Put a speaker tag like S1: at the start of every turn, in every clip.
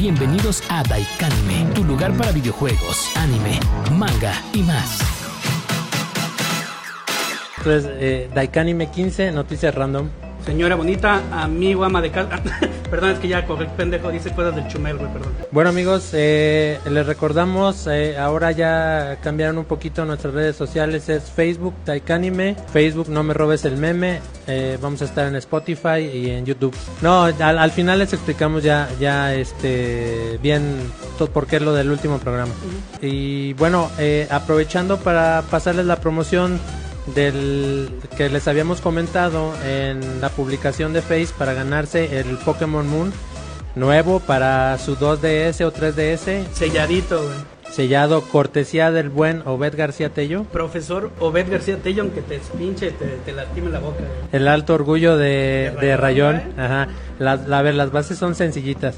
S1: Bienvenidos a Daikanime, tu lugar para videojuegos, anime, manga y más.
S2: Entonces, eh, Daikanime 15, noticias random.
S3: Señora bonita, amigo ama de casa. perdón, es que ya el pendejo dice cosas del chumel, güey, perdón.
S2: Bueno amigos, eh, les recordamos, eh, ahora ya cambiaron un poquito nuestras redes sociales, es Facebook, Taikanime, Facebook No Me Robes el Meme, eh, vamos a estar en Spotify y en YouTube. No, al, al final les explicamos ya, ya este, bien todo por qué es lo del último programa. Y bueno, eh, aprovechando para pasarles la promoción del que les habíamos comentado en la publicación de Face para ganarse el Pokémon Moon nuevo para su 2DS o 3DS,
S3: Selladito, güey.
S2: sellado cortesía del buen Obed García Tello.
S3: Profesor Obed García Tello, aunque te pinche, te, te lastime la boca, güey.
S2: El alto orgullo de,
S3: De
S2: de
S3: Rayón.
S2: Ajá. Las, la- a ver, las bases son sencillitas.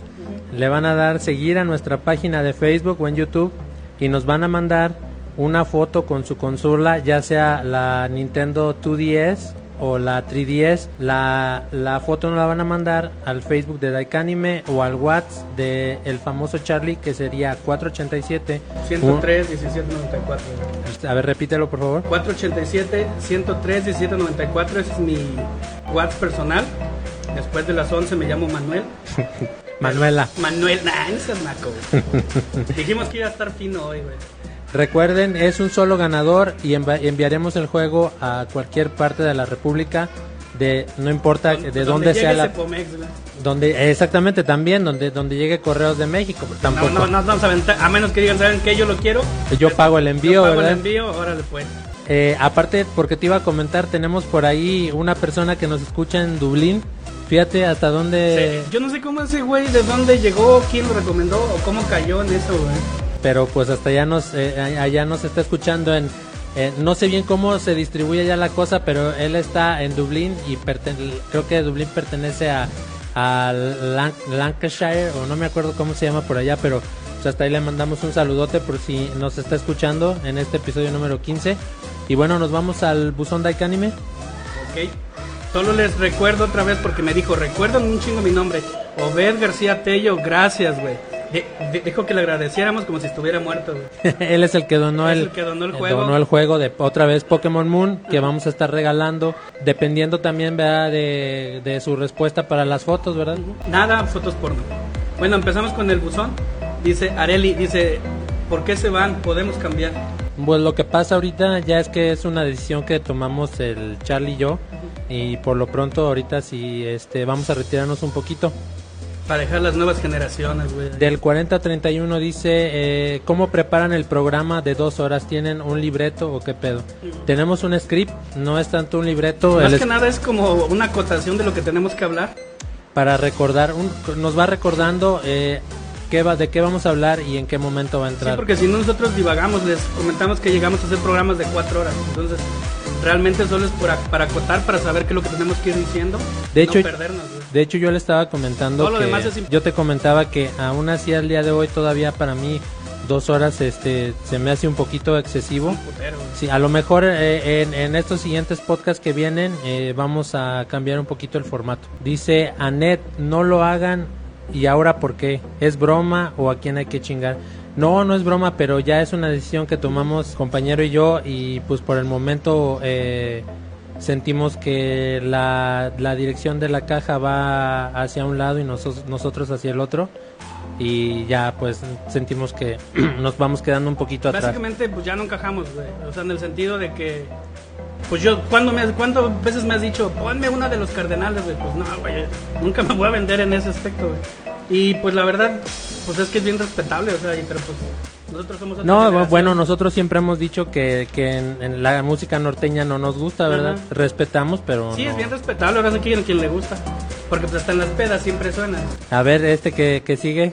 S2: Le van a dar seguir a nuestra página de Facebook o en YouTube y nos van a mandar una foto con su consola, ya sea la Nintendo 2DS o la 3DS. La, la foto nos la van a mandar al Facebook de Daikanime o al WhatsApp de el famoso Charlie que sería 487.
S3: 103, 1794, güey.
S2: Un- a ver, repítelo por favor.
S3: 487, 103, 1794, ese es mi WhatsApp personal. Después de las 11 me llamo Manuel.
S2: Manuela.
S3: Manuel, nah, no seas naco. Dijimos que iba a estar fino hoy, güey.
S2: Recuerden, es un solo ganador y enviaremos el juego a cualquier parte de la República, de no importa de
S3: Donde
S2: dónde sea la,
S3: Pomex,
S2: donde exactamente también donde donde llegue Correos de México,
S3: No,
S2: tampoco.
S3: no, a menos que digan, ¿saben qué? Yo lo quiero.
S2: Yo pago el envío,
S3: Yo pago
S2: ¿verdad?
S3: el envío, órale pues.
S2: Eh, aparte, porque te iba a comentar, tenemos por ahí una persona que nos escucha en Dublín. Fíjate hasta dónde,
S3: Sí, Yo no sé cómo ese güey, de dónde llegó, quién lo recomendó o cómo cayó en eso, güey.
S2: Pero pues hasta allá nos eh, allá nos está escuchando en eh, no sé bien cómo se distribuye ya la cosa, pero él está en Dublín y creo que Dublín pertenece a, a Lan- Lancashire o no me acuerdo cómo se llama por allá, pero pues, hasta ahí le mandamos un saludote por si nos está escuchando en este episodio número 15. Y bueno, nos vamos al buzón Daikanime.
S3: Ok. Solo les recuerdo otra vez porque me dijo, recuerdan un chingo mi nombre. Obed García Tello, gracias, güey. De- de- dijo que le agradeciéramos como si estuviera muerto.
S2: Él es el que donó el,
S3: el que donó el
S2: eh,
S3: juego.
S2: donó el juego de otra vez Pokémon Moon que vamos a estar regalando dependiendo también ¿verdad? De, de su respuesta para las fotos, ¿verdad?
S3: Nada, fotos porno. Bueno, empezamos con el buzón. Dice Areli, dice, ¿por qué se van? Podemos cambiar.
S2: Pues lo que pasa ahorita ya es que es una decisión que tomamos el Charlie y yo y por lo pronto ahorita sí este vamos a retirarnos un poquito.
S3: Para dejar las nuevas generaciones, güey.
S2: Del 40 a 31 dice, eh, ¿cómo preparan el programa de dos horas? ¿Tienen un libreto o qué pedo? Tenemos un script, no es tanto un libreto.
S3: Más
S2: el
S3: que nada es como una acotación de lo que tenemos que hablar.
S2: para recordar, un- nos va recordando eh, qué va, de qué vamos a hablar y en qué momento va a
S3: Sí,
S2: entrar.
S3: porque si no nosotros divagamos, les comentamos que llegamos a hacer programas de cuatro horas. Entonces, realmente solo es por ac- para acotar, para saber qué es lo que tenemos que ir diciendo.
S2: De
S3: no
S2: hecho,
S3: perdernos, güey.
S2: De hecho yo le estaba comentando
S3: Todo
S2: que
S3: es
S2: yo te comentaba que aún así al día de hoy todavía para mí dos horas este se me hace un poquito excesivo. Sí, a lo mejor eh, en, en estos siguientes podcasts que vienen eh, vamos a cambiar un poquito el formato. Dice Anet, no lo hagan y ahora por qué, es broma o a quién hay que chingar. No, no es broma, pero ya es una decisión que tomamos compañero y yo y pues por el momento eh, sentimos que la, la dirección de la caja va hacia un lado y nosotros, nosotros hacia el otro y ya pues sentimos que nos vamos quedando un poquito atrás.
S3: Básicamente, pues ya no encajamos, güey. O sea, en el sentido de que. Pues yo, ¿cuándo me, ¿cuántas veces me has dicho, ponme una de los cardenales, güey? Pues no, güey. Nunca me voy a vender en ese aspecto, güey. Y pues la verdad, pues es que es bien respetable, o sea, y- pero pues nosotros somos.
S2: No, bueno, nosotros siempre hemos dicho que, que en, en la música norteña no nos gusta, ¿verdad?
S3: Ajá.
S2: Respetamos, pero
S3: Sí,
S2: no.
S3: es bien respetable, ahora sí que a quien le gusta. Porque pues hasta en las pedas siempre suena.
S2: A ver, este que, que sigue.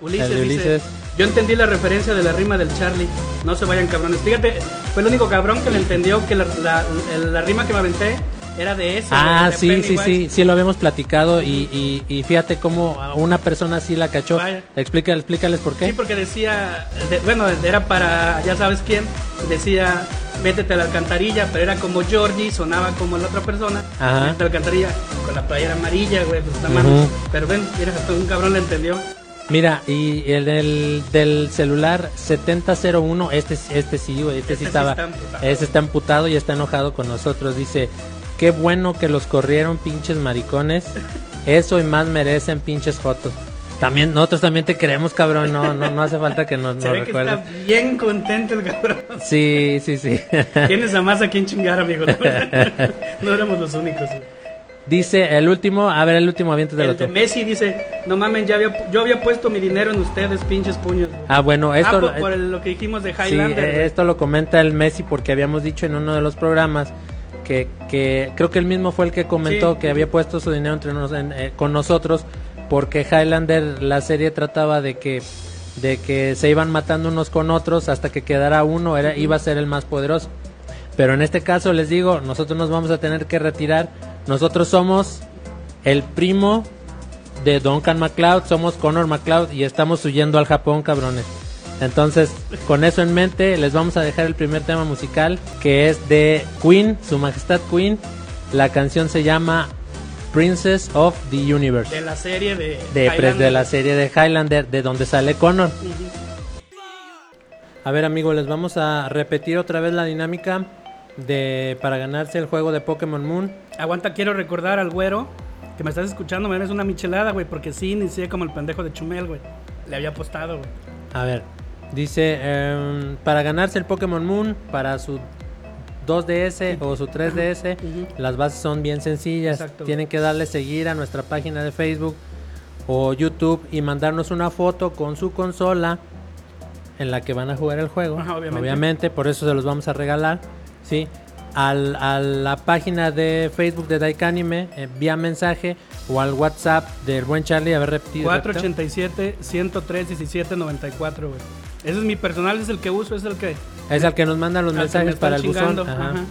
S3: Ulises, dice,
S2: Ulises.
S3: yo entendí la referencia de la rima del Charlie. No se vayan cabrones. Fíjate, fue el único cabrón que le entendió que la, la- la rima que me aventé era de ese.
S2: Ah,
S3: de
S2: sí, sí, sí, sí lo habíamos platicado y, y, y fíjate cómo una persona sí la cachó.
S3: Vaya.
S2: Explica, explícales por qué.
S3: Sí, porque decía, de- bueno, era para, ya sabes quién, decía, métete a la alcantarilla, pero era como Georgie, sonaba como la otra persona,
S2: Ajá.
S3: métete a la alcantarilla, con la playera amarilla, güey, pues está mal.
S2: Ujú.
S3: Pero ven, mira, hasta un cabrón le entendió.
S2: Mira, y el del, del celular 7001, este, este sí, güey, este,
S3: Este
S2: sí estaba,
S3: está
S2: ese está emputado y está enojado con nosotros. Dice, qué bueno que los corrieron pinches maricones, eso y más merecen pinches fotos. También, nosotros también te queremos, cabrón, no, no, no hace falta que nos, nos
S3: ve que
S2: recuerdes.
S3: está bien contento el cabrón.
S2: Sí, sí, sí.
S3: Tienes a más a quien chingar, amigo. No éramos los únicos.
S2: Dice el último, a ver el último aviento del
S3: El de
S2: otro.
S3: Messi dice, no mamen, ya había, yo había puesto mi dinero en ustedes, pinches puños. güey".
S2: Ah, bueno, esto
S3: ah, por, por el- lo que dijimos de
S2: Sí,
S3: Highlander.
S2: eh,
S3: güey.
S2: esto lo comenta el Messi porque habíamos dicho en uno de los programas que, que creo que él mismo fue el que comentó
S3: Sí.
S2: que había puesto su dinero entre nos- en- eh, con nosotros porque Highlander la serie trataba de que de que se iban matando unos con otros hasta que quedara uno era iba a ser el más poderoso. Pero en este caso les digo, nosotros nos vamos a tener que retirar. Nosotros somos el primo de Duncan MacLeod, somos Connor MacLeod y estamos huyendo al Japón, cabrones. Entonces, con eso en mente, les vamos a dejar el primer tema musical, que es de Queen, Su Majestad Queen. La canción se llama Princess of the Universe,
S3: De la serie de...
S2: de,
S3: Highlander.
S2: de la serie de Highlander, de donde sale Connor. A ver, amigos, les vamos a repetir otra vez la dinámica de para ganarse el juego de Pokémon Moon.
S3: Aguanta, quiero recordar al güero que me estás escuchando, me eres una michelada, güey, porque sí inicié como el pendejo de Chumel, güey. Le había apostado, güey.
S2: A ver, dice, em, para ganarse el Pokémon Moon, para su 2DS o su 3DS,
S3: Ujú.
S2: las bases son bien sencillas.
S3: Exacto.
S2: Tienen que darle seguir a nuestra página de Facebook o YouTube y mandarnos una foto con su consola en la que van a jugar el juego.
S3: Ajá, obviamente.
S2: por eso se los vamos a regalar. ¿sí? Al, a la página de Facebook de Daikanime, eh, vía mensaje o al WhatsApp del buen Charlie. A ver, repetido.
S3: 487-103-1794, güey. Ese es mi personal, es el que uso, es el que...
S2: Es el que nos manda los
S3: me
S2: mensajes para el buzón.
S3: chingando,
S2: Ajá.
S3: ajá.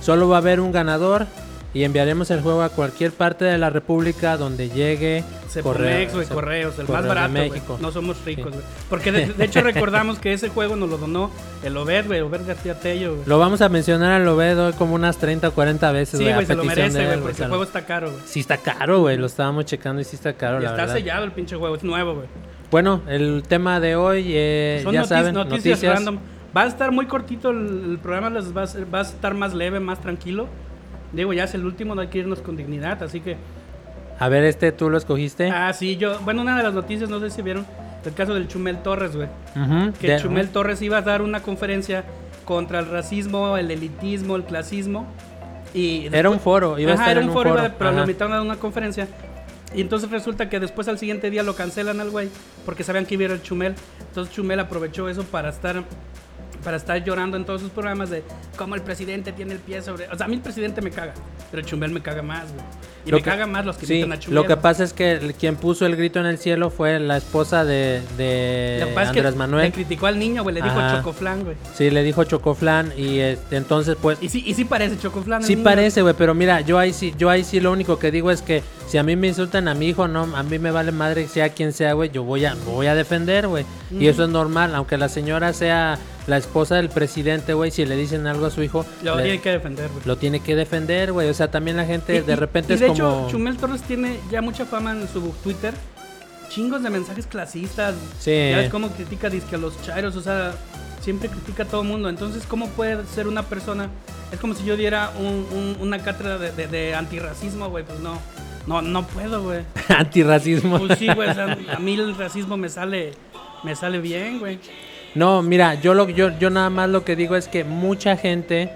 S2: Solo va a haber un ganador y enviaremos el juego a cualquier parte de la República donde llegue
S3: Cepomex, correos, el
S2: Correos
S3: más barato.
S2: México.
S3: No somos ricos,
S2: Sí.
S3: güey. Porque de, de hecho recordamos que ese juego nos lo donó el Obed, güey, Obed García Tello, güey.
S2: Lo vamos a mencionar al Lobedo como unas 30 o 40 veces,
S3: Sí,
S2: güey, a
S3: güey, se lo merece, güey, porque el juego está caro, güey.
S2: Sí está caro, güey, lo estábamos checando y sí está caro,
S3: Y
S2: la
S3: está
S2: verdad.
S3: sellado el pinche juego, es nuevo, güey.
S2: Bueno, el tema de hoy, eh,
S3: Son
S2: ya saben,
S3: noticias,
S2: noticias.
S3: random. Va a estar muy cortito el, el programa, les va a, ser- va a estar más leve, más tranquilo. Digo, ya es el último, no hay que irnos con dignidad, así que...
S2: A ver, este tú lo escogiste.
S3: Ah, sí, yo... Bueno, una de las noticias, no sé si vieron, el caso del Chumel Torres, güey.
S2: Ujú,
S3: Que
S2: de-
S3: Chumel Torres iba a dar una conferencia contra el racismo, el elitismo, el clasismo. Y
S2: Era un foro, iba a
S3: Ajá,
S2: estar
S3: era un foro,
S2: foro.
S3: iba- pero lo invitaron a dar una conferencia. Y entonces resulta que después al siguiente día lo cancelan al güey porque sabían que iba a ir el Chumel. Entonces Chumel aprovechó eso para estar para estar llorando en todos sus programas de cómo el presidente tiene el pie sobre... O sea, a mí el presidente me caga, pero Chumel me caga más, güey. Y
S2: Lo
S3: me
S2: que-
S3: caga más los que
S2: Sí,
S3: invitan a Chumel.
S2: lo que pasa es que el- quien puso el grito en el cielo fue la esposa de, de
S3: Lo que pasa es que
S2: Andrés
S3: Le
S2: Manuel.
S3: criticó al niño, güey, le dijo
S2: Ajá.
S3: chocoflan, güey.
S2: Sí, le dijo Chocoflan y este, entonces pues
S3: Y sí, y sí parece chocoflan. el
S2: sí
S3: niño.
S2: parece, güey, pero mira, yo ahí sí, yo ahí sí lo único que digo es que si a mí me insultan a mi hijo, no, a mí me vale madre sea quien sea, güey, yo voy a voy a defender, güey. Y eso es normal, aunque la señora sea la esposa del presidente, güey, si le dicen algo a su hijo,
S3: Lo
S2: le-
S3: tiene que defender, güey.
S2: lo tiene que defender, güey. O sea, también la gente
S3: Y-
S2: de repente
S3: y
S2: es
S3: de
S2: como
S3: hecho, Chumel Torres tiene ya mucha fama en su Twitter. Chingos de mensajes clasistas.
S2: Sí.
S3: Ya ves cómo critica dizque a los chairos, o sea, siempre critica a todo el mundo. Entonces, ¿cómo puede ser una persona? Es como si yo diera un- un- una cátedra de, de- de antirracismo, güey. Pues no, no, no puedo, güey.
S2: antirracismo.
S3: Pues sí, güey. o sea, a mí el racismo me sale, me sale bien, güey.
S2: No, mira, yo lo yo yo nada más lo que digo es que mucha gente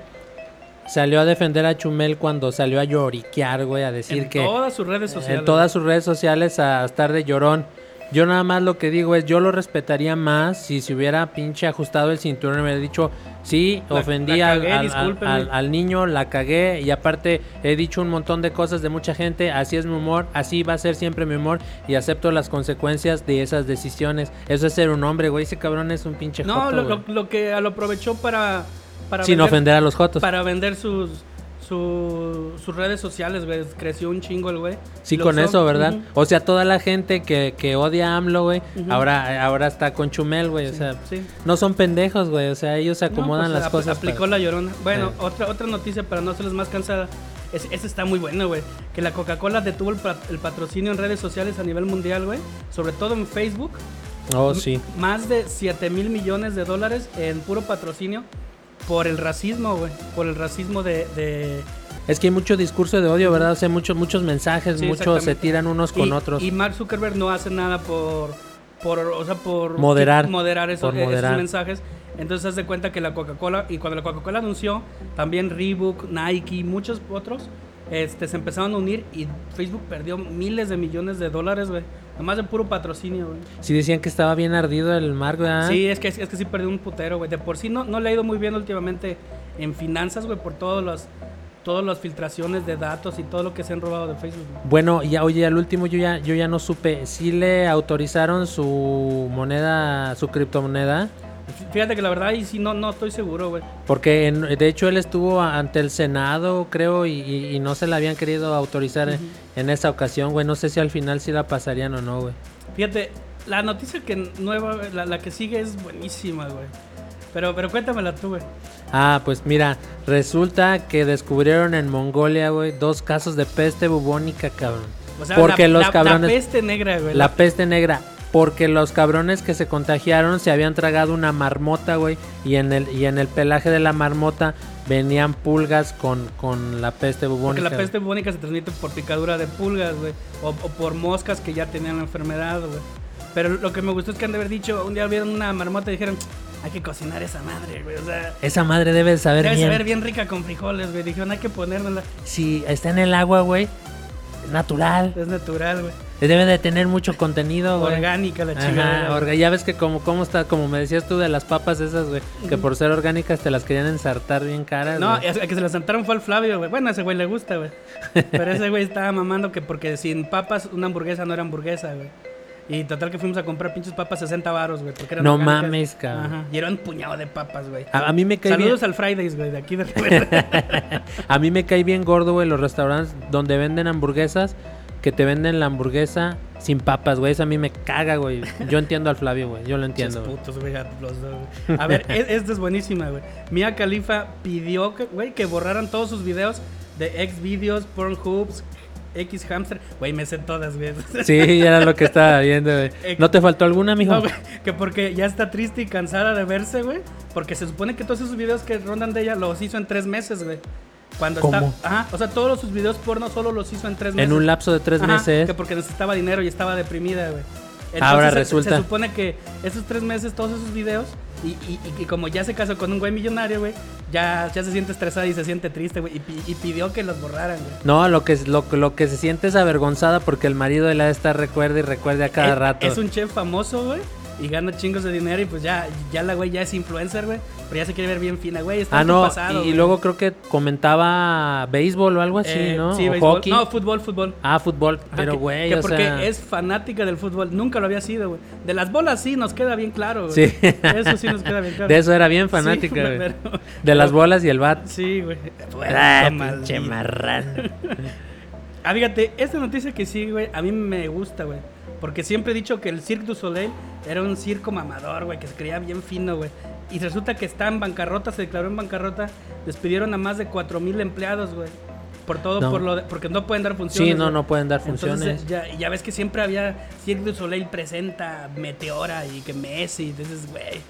S2: salió a defender a Chumel cuando salió a lloriquear, güey, a decir
S3: En
S2: que
S3: todas sus redes sociales.
S2: en todas sus redes sociales a estar de llorón. Yo nada más lo que digo es, yo lo respetaría más si se hubiera pinche ajustado el cinturón y me hubiera dicho, sí,
S3: La-
S2: ofendí
S3: la
S2: al,
S3: cagué,
S2: al- al-
S3: discúlpenme".
S2: al- al niño, la cagué y aparte he dicho un montón de cosas de mucha gente, así es mi humor, así va a ser siempre mi humor y acepto las consecuencias de esas decisiones. Eso es ser un hombre, güey, ese cabrón es un pinche
S3: No,
S2: joto,
S3: lo, lo- lo que lo aprovechó para. para
S2: Sin
S3: vender-
S2: ofender a los jotos.
S3: Para vender sus, su- sus redes sociales, güey. Creció un chingo el güey.
S2: Sí, con
S3: usó.
S2: eso, ¿verdad? O sea, toda la gente que, que odia a AMLO, güey, ahora, ahora está con Chumel, güey. O sea,
S3: sí.
S2: no son pendejos, güey. O sea, ellos se acomodan
S3: No, pues,
S2: las cosas.
S3: Aplicó
S2: para-
S3: la llorona. Bueno,
S2: Sí.
S3: otra, otra noticia para no hacerles más cansada. ese, ese está muy bueno, güey. Que la Coca-Cola detuvo el, el patrocinio en redes sociales a nivel mundial, güey. Sobre todo en Facebook.
S2: Oh, sí.
S3: Más de 7 mil millones de dólares en puro patrocinio por el racismo, güey. Por el racismo de... de-
S2: Es que hay mucho discurso de odio, ¿verdad? O sea, muchos, muchos mensajes,
S3: Sí,
S2: muchos se tiran unos con
S3: y,
S2: otros.
S3: Y Mark Zuckerberg no hace nada por... por o sea, por...
S2: Moderar.
S3: Moderar esos,
S2: Por
S3: esos mensajes. Entonces, haz de cuenta que la Coca-Cola... Y cuando la Coca-Cola anunció, también Reebok, Nike, muchos otros... Este, se empezaron a unir y Facebook perdió miles de millones de dólares, güey. Además de puro patrocinio, güey.
S2: Sí decían que estaba bien ardido el mar, ¿verdad?
S3: Sí, es que, es que sí perdió un putero, güey. De por sí no, no le ha ido muy bien últimamente en finanzas, güey, por todos los, todas las filtraciones de datos y todo lo que se han robado de Facebook. güey.
S2: Bueno, ya oye, al último yo ya yo ya no supe si le autorizaron su moneda, su criptomoneda,
S3: Fíjate que la verdad ahí sí no, no estoy seguro, güey.
S2: porque en- de hecho él estuvo ante el Senado, creo, y, y- y no se la habían querido autorizar en- en esa ocasión, güey. No sé si al final sí la pasarían o no, güey.
S3: Fíjate, la noticia que nueva, la, la que sigue es buenísima, güey. Pero, pero cuéntamela tú, güey.
S2: Ah, pues mira, resulta que descubrieron en Mongolia, güey, dos casos de peste bubónica, cabrón.
S3: O sea,
S2: porque
S3: la,
S2: los
S3: la-
S2: cabrones
S3: La peste negra, güey.
S2: La peste negra. Porque los cabrones que se contagiaron se habían tragado una marmota, güey. Y en el, y en el pelaje de la marmota venían pulgas con, con la peste
S3: Porque
S2: bubónica.
S3: la peste bubónica se transmite por picadura de pulgas, güey. O, o por moscas que ya tenían la enfermedad, güey. Pero lo que me gustó es que han de haber dicho, un día vieron una marmota y dijeron, hay que cocinar esa madre, güey. O sea,
S2: Esa madre debe de saber
S3: debe
S2: bien.
S3: saber bien rica con frijoles, güey. Dijeron, hay que ponérnosla.
S2: Si está en el agua, güey, natural.
S3: Es natural, güey.
S2: Debe de tener mucho contenido, güey.
S3: Orgánica la
S2: orga- ya ves que como, como está, como me decías tú de las papas esas, güey, que por ser orgánicas te las querían ensartar bien caras.
S3: No, es que se la sentaron fue al Flavio, güey. Bueno, a ese güey le gusta, güey. Pero ese güey estaba mamando que porque sin papas una hamburguesa no era hamburguesa, güey. Y total que fuimos a comprar pinches papas 60 varos, güey. porque eran
S2: No
S3: orgánicas.
S2: mames, cabrón.
S3: Ajá. Y era un puñado de papas, güey.
S2: a, a mí me cae bien.
S3: Saludos al Fridays, güey, de aquí de repente.
S2: A mí me cae bien gordo, güey, los restaurantes donde venden hamburguesas, que te venden la hamburguesa sin papas, güey. Eso a mí me caga, güey. Yo entiendo al Flavio, güey. Yo lo entiendo.
S3: Putos, güey, a los dos, güey. A ver, e- esta es buenísima, güey. Mia Khalifa pidió, que, güey, que borraran todos sus videos de X videos, Pornhubs, X Hamster. Güey, me sé todas, güey.
S2: Sí, era lo que estaba viendo, güey. ¿No te faltó alguna, mijo?
S3: No, güey, que porque ya está triste y cansada de verse, güey. Porque se supone que todos esos videos que rondan de ella los hizo en tres meses, güey. Cuando
S2: ¿Cómo?
S3: está. Ajá, o sea, todos sus videos porno solo los hizo en tres meses.
S2: en un lapso de tres
S3: Ajá,
S2: meses.
S3: Que porque necesitaba dinero y estaba deprimida, güey.
S2: Ahora
S3: se-
S2: resulta.
S3: Se, supone que esos tres meses, todos esos videos, y, y- y- como ya se casó con un güey millonario, güey, ya, ya se siente estresada y se siente triste, güey. Y, y pidió que los borraran, güey.
S2: No, lo que, es- lo, lo que se siente es avergonzada porque el marido de la esta recuerda y recuerda a cada
S3: Es-
S2: rato.
S3: Es un chef famoso, güey. Y gana chingos de dinero y pues ya, ya la güey ya es influencer, güey. Pero ya se quiere ver bien fina, güey. Está
S2: Ah, no,
S3: pasado,
S2: y, luego creo que comentaba béisbol o algo así,
S3: Eh,
S2: ¿no?
S3: Sí,
S2: o
S3: béisbol.
S2: hockey.
S3: No, fútbol, fútbol.
S2: Ah, fútbol,
S3: Ajá,
S2: pero güey, o
S3: porque
S2: sea...
S3: es fanática del fútbol. Nunca lo había sido, güey. De las bolas sí nos queda bien claro, güey.
S2: Sí.
S3: Eso sí nos queda bien claro.
S2: De eso era bien
S3: Sí,
S2: fanática, güey.
S3: pero-
S2: De las bolas y el bat.
S3: Sí, güey.
S2: Ah,
S3: Bueno,
S2: pinche marrano.
S3: Ah, fíjate, esta noticia que sí, güey, a mí me gusta, güey. Porque siempre he dicho que el Cirque du Soleil era un circo mamador, güey, que se creía bien fino, güey. Y resulta que está en bancarrota, se declaró en bancarrota. Despidieron a más de 4 mil empleados, güey. Por todo,
S2: No.
S3: por lo de- porque no pueden dar funciones.
S2: Sí, no,
S3: güey.
S2: no pueden dar
S3: Entonces,
S2: funciones.
S3: ya, ya ves que siempre había Cirque du Soleil presenta Meteora y que Messi, entonces, güey.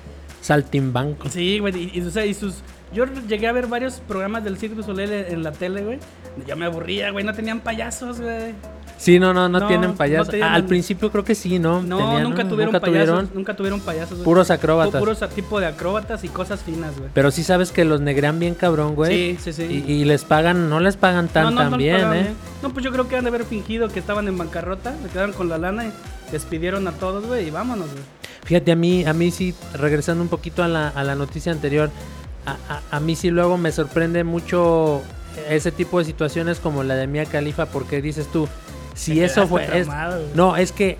S2: Saltimbanco.
S3: Sí, güey, y, y, o sea, y sus... Yo llegué a ver varios programas del Cirque du Soleil en la tele, güey. Ya me aburría, güey, no tenían payasos, güey.
S2: Sí, no, no, no,
S3: No,
S2: tienen
S3: no
S2: payasos.
S3: tenían-
S2: Ah, al principio creo que sí, ¿no?
S3: No,
S2: Tenían,
S3: nunca
S2: ¿no?
S3: tuvieron
S2: Nunca
S3: payasos,
S2: tuvieron.
S3: nunca tuvieron payasos. güey.
S2: Puros
S3: Pu-
S2: acróbatas.
S3: Puros tipo de acróbatas y cosas finas, güey.
S2: Pero sí sabes que los negrean bien cabrón, güey.
S3: Sí, sí, sí.
S2: Y, y les pagan, no les pagan tan,
S3: no, no,
S2: tan
S3: no
S2: bien, ¿eh?
S3: No, pues yo creo que han de haber fingido que estaban en bancarrota, se quedaron con la lana y despidieron a todos, güey, y vámonos, güey.
S2: Fíjate, a mí, a mí sí, regresando un poquito a la, a la noticia anterior, a, a- a mí sí luego me sorprende mucho ese tipo de situaciones como la de Mia Khalifa, porque dices tú, si
S3: Te
S2: eso fue... es-
S3: traumado,
S2: no, es que,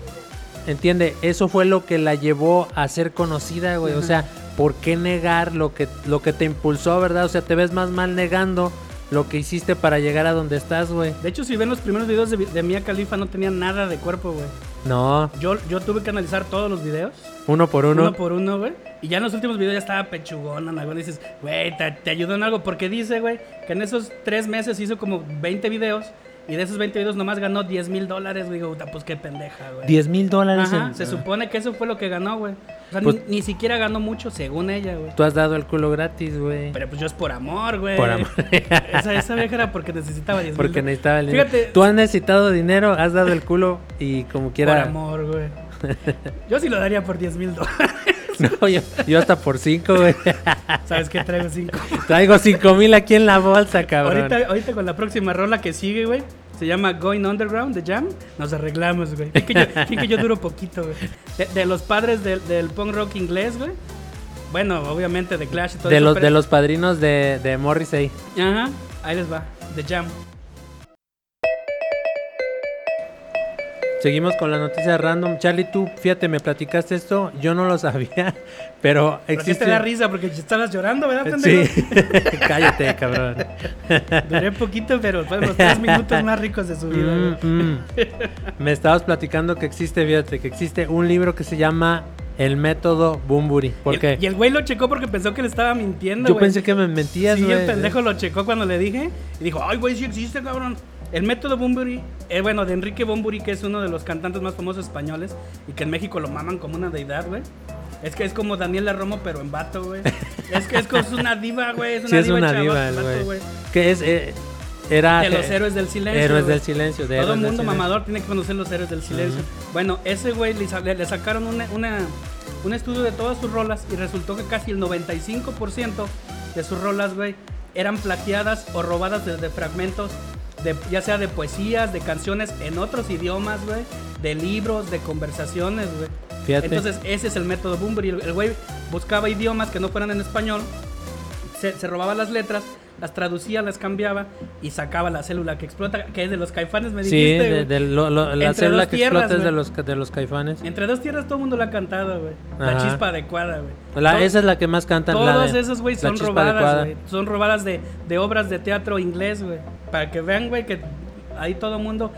S2: entiende, eso fue lo que la llevó a ser conocida, güey. O sea, ¿por qué negar lo que, lo que te impulsó, verdad? O sea, te ves más mal negando lo que hiciste para llegar a donde estás, güey.
S3: De hecho, si ven los primeros videos de, de Mia Khalifa, no tenía nada de cuerpo, güey.
S2: No,
S3: Yo, yo tuve que analizar todos los videos.
S2: uno por uno.
S3: Uno por uno, güey. Y ya en los últimos videos ya estaba pechugón, güey. Dices, güey, te, te ayudó en algo. Porque dice, güey, que en esos tres meses hizo como 20 videos. Y de esos 20 videos nomás ganó 10 mil dólares, güey. Digo, "Puta, pues qué pendeja, güey.
S2: 10 mil dólares.
S3: Ajá,
S2: en-
S3: se supone que eso fue lo que ganó, güey. O sea,
S2: Pues-
S3: ni, ni siquiera ganó mucho, según ella, güey.
S2: Tú has dado el culo gratis, güey.
S3: Pero pues yo es por amor, güey.
S2: Por amor.
S3: esa, esa vieja era porque necesitaba 10
S2: Porque necesitaba el dinero.
S3: Fíjate,
S2: Tú has necesitado dinero, has dado el culo y como
S3: por
S2: quiera.
S3: amor, güey. Yo sí lo daría por 10 mil dólares.
S2: No, yo, yo hasta por 5, güey.
S3: ¿Sabes qué? Traigo 5.
S2: Traigo 5 mil aquí en la bolsa, cabrón.
S3: Ahorita, ahorita con la próxima rola que sigue, güey. Se llama Going Underground de Jam. Nos arreglamos, güey. Es que yo, es que yo duro poquito, güey. De, de los padres del, del punk rock inglés, güey. Bueno, obviamente de Clash y todo
S2: de,
S3: eso.
S2: los,
S3: pero-
S2: de los padrinos de, de Morrissey.
S3: Ajá, ahí les va. De Jam.
S2: Seguimos con la noticia random. Charlie, tú, fíjate, me platicaste esto. Yo no lo sabía, pero
S3: ¿Por qué
S2: existe.
S3: te da risa? Porque estabas llorando, ¿verdad, pendejo?
S2: Sí, cállate, cabrón.
S3: Duré poquito, pero fueron los tres minutos más ricos de su vida,
S2: Mm, mm. Me estabas platicando que existe, fíjate, que existe un libro que se llama El método Bumburi. ¿Por qué?
S3: Y el güey lo checó porque pensó que le estaba mintiendo,
S2: Yo pensé que me mentías,
S3: Sí,
S2: güey.
S3: el pendejo lo checó cuando le dije y dijo, ay, güey, sí existe, cabrón. El método Bumburi, eh, bueno, de Enrique Bumburi, que es uno de los cantantes más famosos españoles y que en México lo maman como una deidad, güey. Es que es como Daniela Romo, pero en vato, güey. es que es, como- es una diva, güey. Es una
S2: Sí, es
S3: diva
S2: una diva,
S3: vato,
S2: güey. Que es. eh, era.
S3: De los
S2: eh,
S3: héroes del silencio.
S2: Héroes
S3: güey.
S2: del silencio. De
S3: Todo el mundo mamador tiene que conocer los héroes del silencio. Bueno, ese güey le, le- sacaron una, una- un estudio de todas sus rolas y resultó que casi el 95% de sus rolas, güey, eran plagiadas o robadas de, de fragmentos, de, ya sea de poesías, de canciones en otros idiomas, güey, de libros, de conversaciones, güey.
S2: Fíjate.
S3: Entonces, ese es el método Boombury. El el güey buscaba idiomas que no fueran en español, se, se robaba las letras, las traducía, las cambiaba y sacaba la célula que explota, que es de los caifanes, me
S2: Sí,
S3: dijiste.
S2: de,
S3: güey.
S2: de lo- lo- la célula que
S3: tierras,
S2: explota es de los, de los caifanes.
S3: Entre dos tierras todo el mundo la ha cantado, güey. La chispa adecuada, güey.
S2: La- esa es la que más cantan. la
S3: Todas
S2: de-
S3: esas, güey,
S2: la
S3: son robadas, güey. Son robadas de, de obras de teatro inglés, güey. Para que vean, güey, que ahí todo el mundo...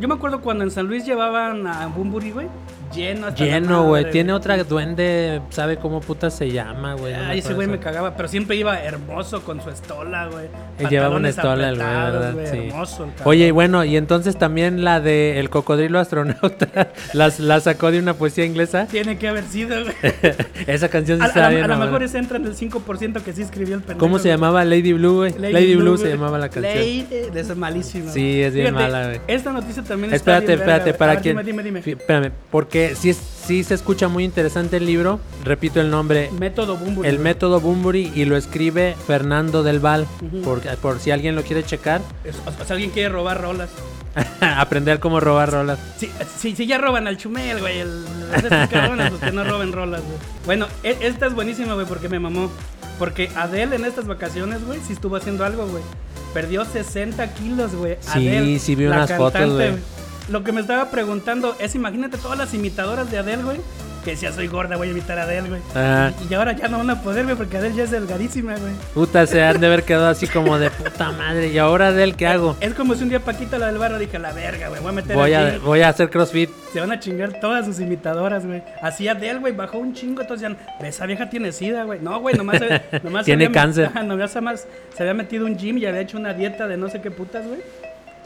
S3: Yo me acuerdo cuando en San Luis llevaban a Bumburi, güey, lleno hasta
S2: Lleno, güey. Tiene otra duende, sabe cómo puta se llama, güey. no
S3: Ay, ese güey me cagaba, pero siempre iba hermoso con su estola, güey.
S2: Llevaba una estola, el güey, ¿verdad?
S3: güey,
S2: Sí.
S3: Hermoso, el.
S2: Oye, y bueno, y entonces también la de El cocodrilo astronauta las, la sacó de una poesía inglesa.
S3: Tiene que haber sido, güey.
S2: Esa canción sí
S3: A,
S2: bien.
S3: a lo mejor ese entra en el 5% que sí escribió el pendejo.
S2: ¿Cómo se llamaba? Lady Blue, güey. Lady, Blue, se llamaba la canción.
S3: Lady, de eso es malísimo.
S2: Sí, es bien
S3: Fíjate,
S2: mala, güey.
S3: Esta noticia también
S2: Espérate,
S3: está
S2: espérate,
S3: güey.
S2: para quien.
S3: Dime, dime, dime.
S2: Espérame, porque sí, es- sí se escucha muy interesante el libro. Repito el nombre.
S3: Método Bumburi.
S2: El método Bumburi y lo escribe Fernando del Val.
S3: Ujú.
S2: por, por si alguien lo quiere checar.
S3: O sea, alguien quiere robar rolas.
S2: Aprender cómo robar rolas.
S3: Sí, sí, sí, ya roban al chumel, güey. El, pues que no roben rolas, güey. Bueno, e- esta es buenísima, güey, porque me mamó. Porque Adele en estas vacaciones, güey, sí estuvo haciendo algo, güey. Perdió 60 kilos, güey.
S2: Sí,
S3: Adele,
S2: sí vi unas fotos, güey.
S3: Lo que me estaba preguntando es, imagínate todas las imitadoras de Adele, güey. Que decía, soy gorda, voy a imitar a Adele, güey.
S2: Ajá.
S3: Y, y ahora ya no van a poder, güey, porque Adele ya es delgadísima, güey.
S2: Puta, se han de haber quedado así como de puta madre. ¿Y ahora de él qué hago?
S3: Es como si un día Paquita la del barrio dije, la verga, güey, voy a meter
S2: Voy a,
S3: aquí".
S2: voy a hacer crossfit.
S3: Se van a chingar todas sus imitadoras, güey. Así Adele, güey, bajó un chingo. Entonces ya, esa vieja tiene sida, güey. No, güey, nomás, nomás
S2: Tiene
S3: había-
S2: cáncer.
S3: Nomás se más- se había metido un gym y había hecho una dieta de no sé qué putas, güey.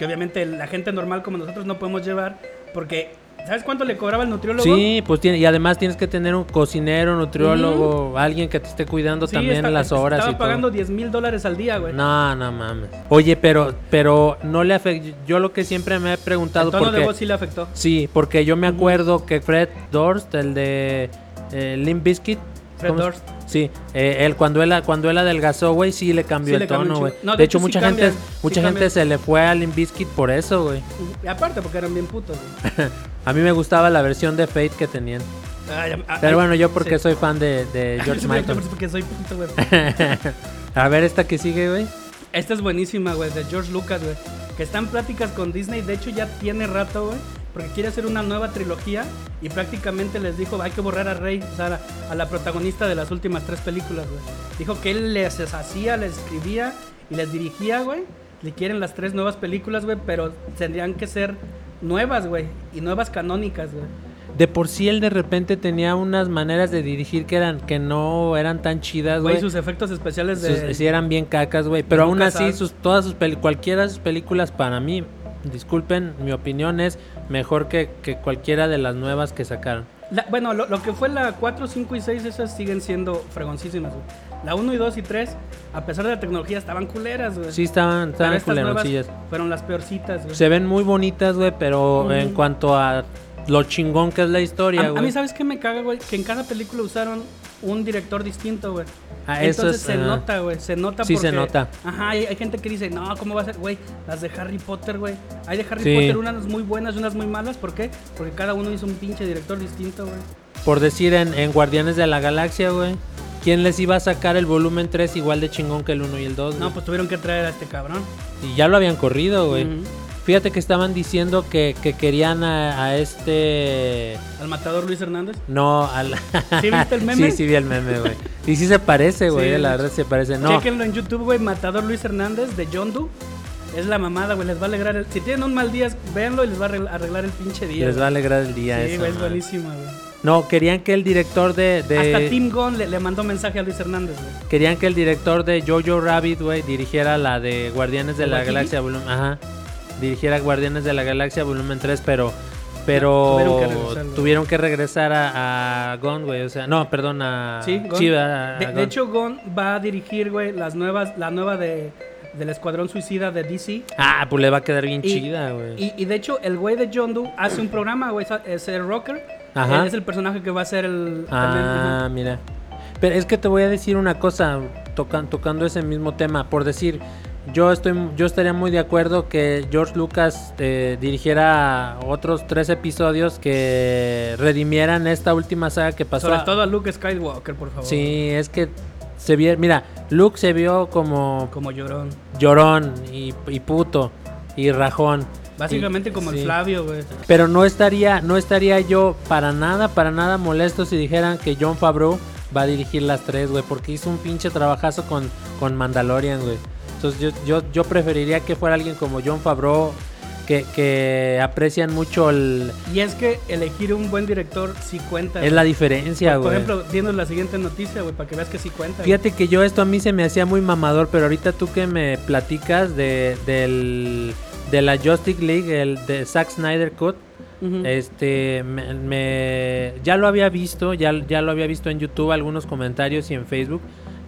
S3: Que obviamente la gente normal como nosotros no podemos llevar. Porque, ¿sabes cuánto le cobraba el nutriólogo?
S2: Sí, pues tiene, y además tienes que tener un cocinero, nutriólogo, alguien que te esté cuidando
S3: Sí,
S2: también
S3: está-
S2: las horas
S3: Estaba
S2: y
S3: pagando
S2: todo.
S3: 10 mil dólares al día, güey.
S2: No, no mames. Oye, pero, pero no le afecta. Yo lo que siempre me he preguntado
S3: el tono
S2: porque
S3: de voz sí le afectó.
S2: sí, porque yo me acuerdo que Fred Durst, el de eh, Limp Bizkit,
S3: Fred
S2: ¿cómo se-
S3: Durst.
S2: Sí, eh, él cuando él cuando él adelgazó, güey, sí le cambió
S3: Sí
S2: el
S3: le cambió
S2: tono, güey.
S3: No,
S2: de,
S3: de
S2: hecho,
S3: sí
S2: mucha
S3: cambian,
S2: gente,
S3: sí
S2: mucha gente
S3: cambian.
S2: se le fue a Limp Bizkit por eso, güey.
S3: Aparte porque eran bien putos, güey.
S2: a mí me gustaba la versión de Fate que tenían.
S3: Ay, ay,
S2: Pero bueno, yo porque soy fan de, de George
S3: Yo
S2: Michael.
S3: porque soy puto, güey.
S2: a ver esta que sigue, güey.
S3: Esta es buenísima, güey, de George Lucas, güey. Que está en pláticas con Disney. De hecho, ya tiene rato, güey. Porque quiere hacer una nueva trilogía. Y prácticamente les dijo, hay que borrar a Rey, o sea, a la, protagonista de las últimas tres películas, güey. Dijo que él les hacía, les escribía y les dirigía, güey. Le quieren las tres nuevas películas, güey. Pero tendrían que ser nuevas, güey. Y nuevas canónicas, güey.
S2: De por sí él de repente tenía unas maneras de dirigir que eran que no eran tan chidas,
S3: Güey, sus efectos especiales de...
S2: Sus- sí eran bien cacas, güey. Pero aún así, sus, todas sus cualquiera de sus películas para mí, disculpen, mi opinión es mejor que, que cualquiera de las nuevas que sacaron.
S3: La- bueno, lo, lo que fue la 4, 5 y 6, esas siguen siendo fregoncísimas, güey. La 1 y 2 y 3, a pesar de la tecnología, estaban culeras, güey.
S2: Sí, estaban, estaban culeroncillas.
S3: fueron las peorcitas, güey.
S2: Se ven muy bonitas, güey, pero en cuanto a lo chingón que es la
S3: a,
S2: historia,
S3: a
S2: güey.
S3: mí, ¿sabes qué me caga, güey? Que en cada película usaron un director distinto, güey.
S2: Ah, eso
S3: Entonces
S2: es,
S3: se nota, güey. Se nota
S2: Sí, se nota.
S3: Ajá, hay, hay gente que dice, no, ¿cómo va a ser? Güey, las de Harry Potter, güey. Hay de Harry
S2: Sí.
S3: Potter unas muy buenas y unas muy malas. ¿Por qué? Porque cada uno hizo un pinche director distinto, güey.
S2: Por decir en, en Guardianes de la Galaxia, güey. ¿Quién les iba a sacar el volumen 3 igual de chingón que el 1 y el 2?
S3: No, pues tuvieron que traer a este cabrón.
S2: Y ya lo habían corrido, güey.
S3: Ujú.
S2: Fíjate que estaban diciendo que, que querían a, a este...
S3: Al matador Luis Hernández.
S2: No, al...
S3: ¿Sí viste el meme?
S2: sí, sí vi el meme, güey. Y sí se parece, güey,
S3: Sí.
S2: la verdad se parece. No,
S3: Chequenlo en YouTube, güey. Matador Luis Hernández de John Doe. Es la mamada, güey. Les va a alegrar el... Si tienen un mal día, véanlo y les va a arregl- arreglar el pinche día.
S2: les va a alegrar el día
S3: Sí, güey, es buenísima, güey.
S2: No, querían que el director de... de-
S3: Hasta Tim Gunn le, le mandó mensaje a Luis Hernández, güey.
S2: Querían que el director de Jojo Rabbit, güey, dirigiera la de Guardianes de
S3: ¿De
S2: la? Galaxia volumen, ajá. Dirigiera Guardianes de la Galaxia volumen 3, pero pero
S3: Tuvieron que regresar, güey.
S2: tuvieron que regresar a, a Gon, güey, o sea, no, perdón, a
S3: Sí, Gunn.
S2: a- a
S3: De, hecho, Gon va a dirigir, güey, las nuevas, la nueva de del Escuadrón Suicida de DC.
S2: Ah, pues le va a quedar bien
S3: Y-
S2: chida, güey.
S3: Y, y de hecho, el güey de John Doe hace un programa, güey, es el rocker.
S2: Ajá.
S3: Él es el personaje que va a ser el...
S2: Ah, mira. Pero es que te voy a decir una cosa, tocan, tocando ese mismo tema, por decir, yo estoy, yo estaría muy de acuerdo que George Lucas eh, dirigiera otros tres episodios que redimieran esta última saga que pasó.
S3: Sobre todo a Luke Skywalker, por favor.
S2: Sí, es que se vio, mira, Luke se vio como
S3: Como llorón.
S2: llorón y, y puto y rajón.
S3: Básicamente
S2: Y-
S3: como
S2: sí.
S3: el Flavio, güey.
S2: Pero no estaría, no estaría yo para nada, para nada molesto si dijeran que John Favreau va a dirigir las tres, güey, porque hizo un pinche trabajazo con, con Mandalorian, güey. Entonces yo, yo, yo preferiría que fuera alguien como John Favreau, que, que aprecian mucho el...
S3: Y es que elegir un buen director sí cuenta.
S2: Es
S3: güey.
S2: la diferencia,
S3: Por
S2: güey.
S3: ejemplo, viendo la siguiente noticia, güey, para que veas que sí cuenta. güey.
S2: Fíjate que yo esto a mí se me hacía muy mamador, pero ahorita tú que me platicas de, del, de la Justice League, el de Zack Snyder Cut. Este, me, me- ya lo había visto, ya, ya lo había visto en YouTube, algunos comentarios y en Facebook,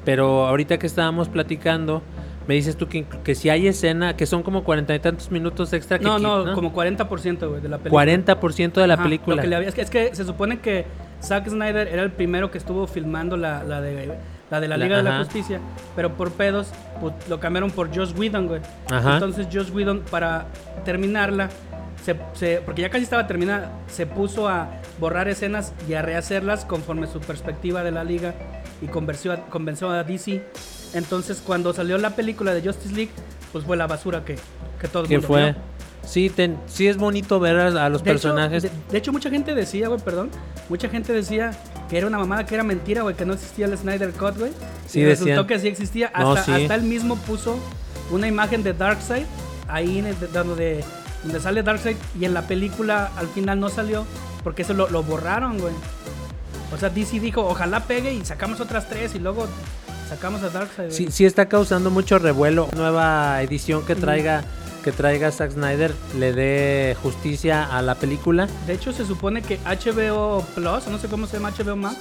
S2: pero ahorita que estábamos platicando, me dices tú que, que si hay escena, que son como cuarenta y tantos minutos extra. Que
S3: no,
S2: qui-
S3: no, como 40% güey, de la película.
S2: 40% de la
S3: Ajá,
S2: película.
S3: lo que le había- es, que, es que se supone que Zack Snyder era el primero que estuvo filmando la, la de la de la
S2: La-
S3: Liga de la. Justicia, pero por pedos pues, lo cambiaron por Joss Whedon, güey.
S2: Ajá.
S3: Entonces Joss Whedon para terminarla se, se- porque ya casi estaba terminada, se puso a borrar escenas y a rehacerlas conforme su perspectiva de la liga y convenció a, convenció a DC. Entonces cuando salió la película de Justice League, pues fue la basura que, que todo el mundo
S2: fue.
S3: vio.
S2: Sí, ten- sí es bonito ver a, a los
S3: De
S2: personajes.
S3: Hecho, de, de hecho, mucha gente decía, güey, perdón. Mucha gente decía que era una mamada, que era mentira, güey, que no existía el Snyder Cut, güey.
S2: Sí,
S3: y resultó
S2: decían.
S3: que sí existía. Hasta,
S2: No, sí.
S3: hasta él mismo puso una imagen de Darkseid ahí en el- de- donde, donde sale Darkseid y en la película al final no salió porque eso lo, lo borraron, güey. O sea, DC dijo, ojalá pegue y sacamos otras tres y luego sacamos a Darkseid.
S2: Sí, sí está causando mucho revuelo. Nueva edición que traiga que traiga Zack Snyder le dé justicia a la película.
S3: De hecho, se supone que HBO Plus, no sé cómo se llama HBO Max.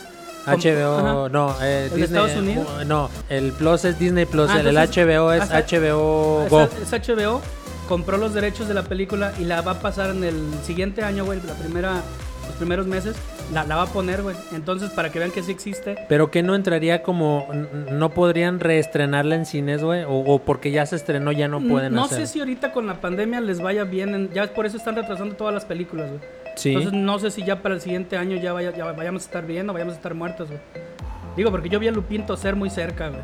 S2: HBO,
S3: Ajá.
S2: no, eh,
S3: ¿El de
S2: Disney,
S3: Estados Unidos?
S2: uh, no, el Plus es Disney Plus,
S3: Ah,
S2: el,
S3: entonces,
S2: HBO es
S3: hasta-
S2: HBO Go.
S3: Es, es HBO, compró los derechos de la película y la va a pasar en el siguiente año, güey, la primera, los primeros meses, la, la va a poner, güey. Entonces, para que vean que sí existe.
S2: Pero que no entraría como, no podrían reestrenarla en cines, güey, o, o porque ya se estrenó ya no pueden
S3: no
S2: hacer.
S3: sé si ahorita con la pandemia les vaya bien, en- ya por eso están retrasando todas las películas, güey.
S2: Sí.
S3: Entonces, no sé si ya para el siguiente año ya, vaya, ya vayamos a estar bien o vayamos a estar muertos, güey. Digo, porque yo vi a Lupin toser muy cerca, güey.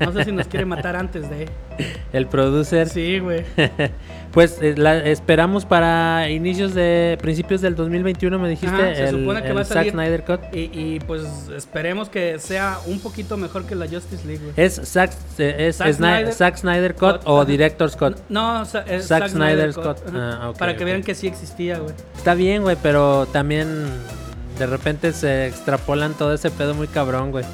S3: No sé si nos quiere matar antes de.
S2: El producer.
S3: Sí, güey.
S2: Pues eh, la esperamos para inicios de principios del 2021, me dijiste.
S3: Ajá, se
S2: el,
S3: supone que
S2: el
S3: va a
S2: Zack
S3: salir.
S2: Snyder Cut.
S3: Y, y, pues esperemos que sea un poquito mejor que la Justice League, güey.
S2: ¿Es Zack, eh, es
S3: Zack Snyder
S2: Zack Snyder Cut
S3: Cut,
S2: o. Director's Cut?
S3: No, es
S2: Zack
S3: Zack
S2: Snyder's
S3: Snyder
S2: Cut. Ah, ok,
S3: Para que vean que sí existía, güey.
S2: Está bien, güey, pero también de repente se extrapolan todo ese pedo muy cabrón, güey.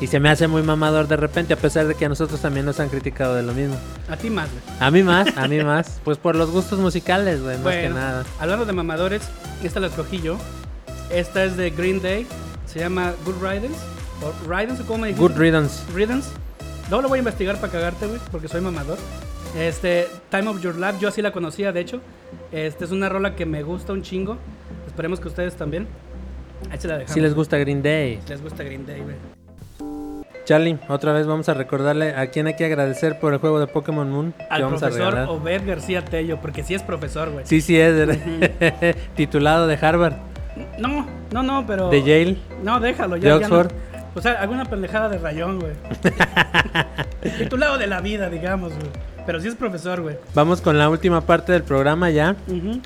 S2: Y se me hace muy mamador de repente, a pesar de que a nosotros también nos han criticado de lo mismo.
S3: A ti más, güey.
S2: A mí más, a mí más. Pues por los gustos musicales, güey, más que nada.
S3: hablando de mamadores, esta la escogí yo. Esta es de Green Day. Se llama Good Riddance. O Riddance, ¿o ¿cómo me dijiste?
S2: Good Riddance.
S3: Riddance. No lo voy a investigar para cagarte, güey, porque soy mamador. Este, Time of Your Life, yo así la conocía, de hecho. Este es una rola que me gusta un chingo. Esperemos que ustedes también. Ahí se la dejamos.
S2: Si les gusta Green Day.
S3: Si les gusta Green Day, güey.
S2: Charlie, otra vez vamos a recordarle a quién hay que agradecer por el juego de Pokémon Moon que
S3: Al
S2: vamos a
S3: profesor
S2: regalar.
S3: Obed García Tello, porque sí es profesor, güey.
S2: Sí, sí es de- titulado de Harvard,
S3: No, no, no, pero.
S2: de Yale.
S3: No, déjalo,
S2: ¿De
S3: ya. ya no.
S2: Oxford?
S3: O sea, alguna pendejada de rayón, güey. Titulado de la vida, digamos, güey. Pero sí es profesor, güey.
S2: Vamos con la última parte del programa ya.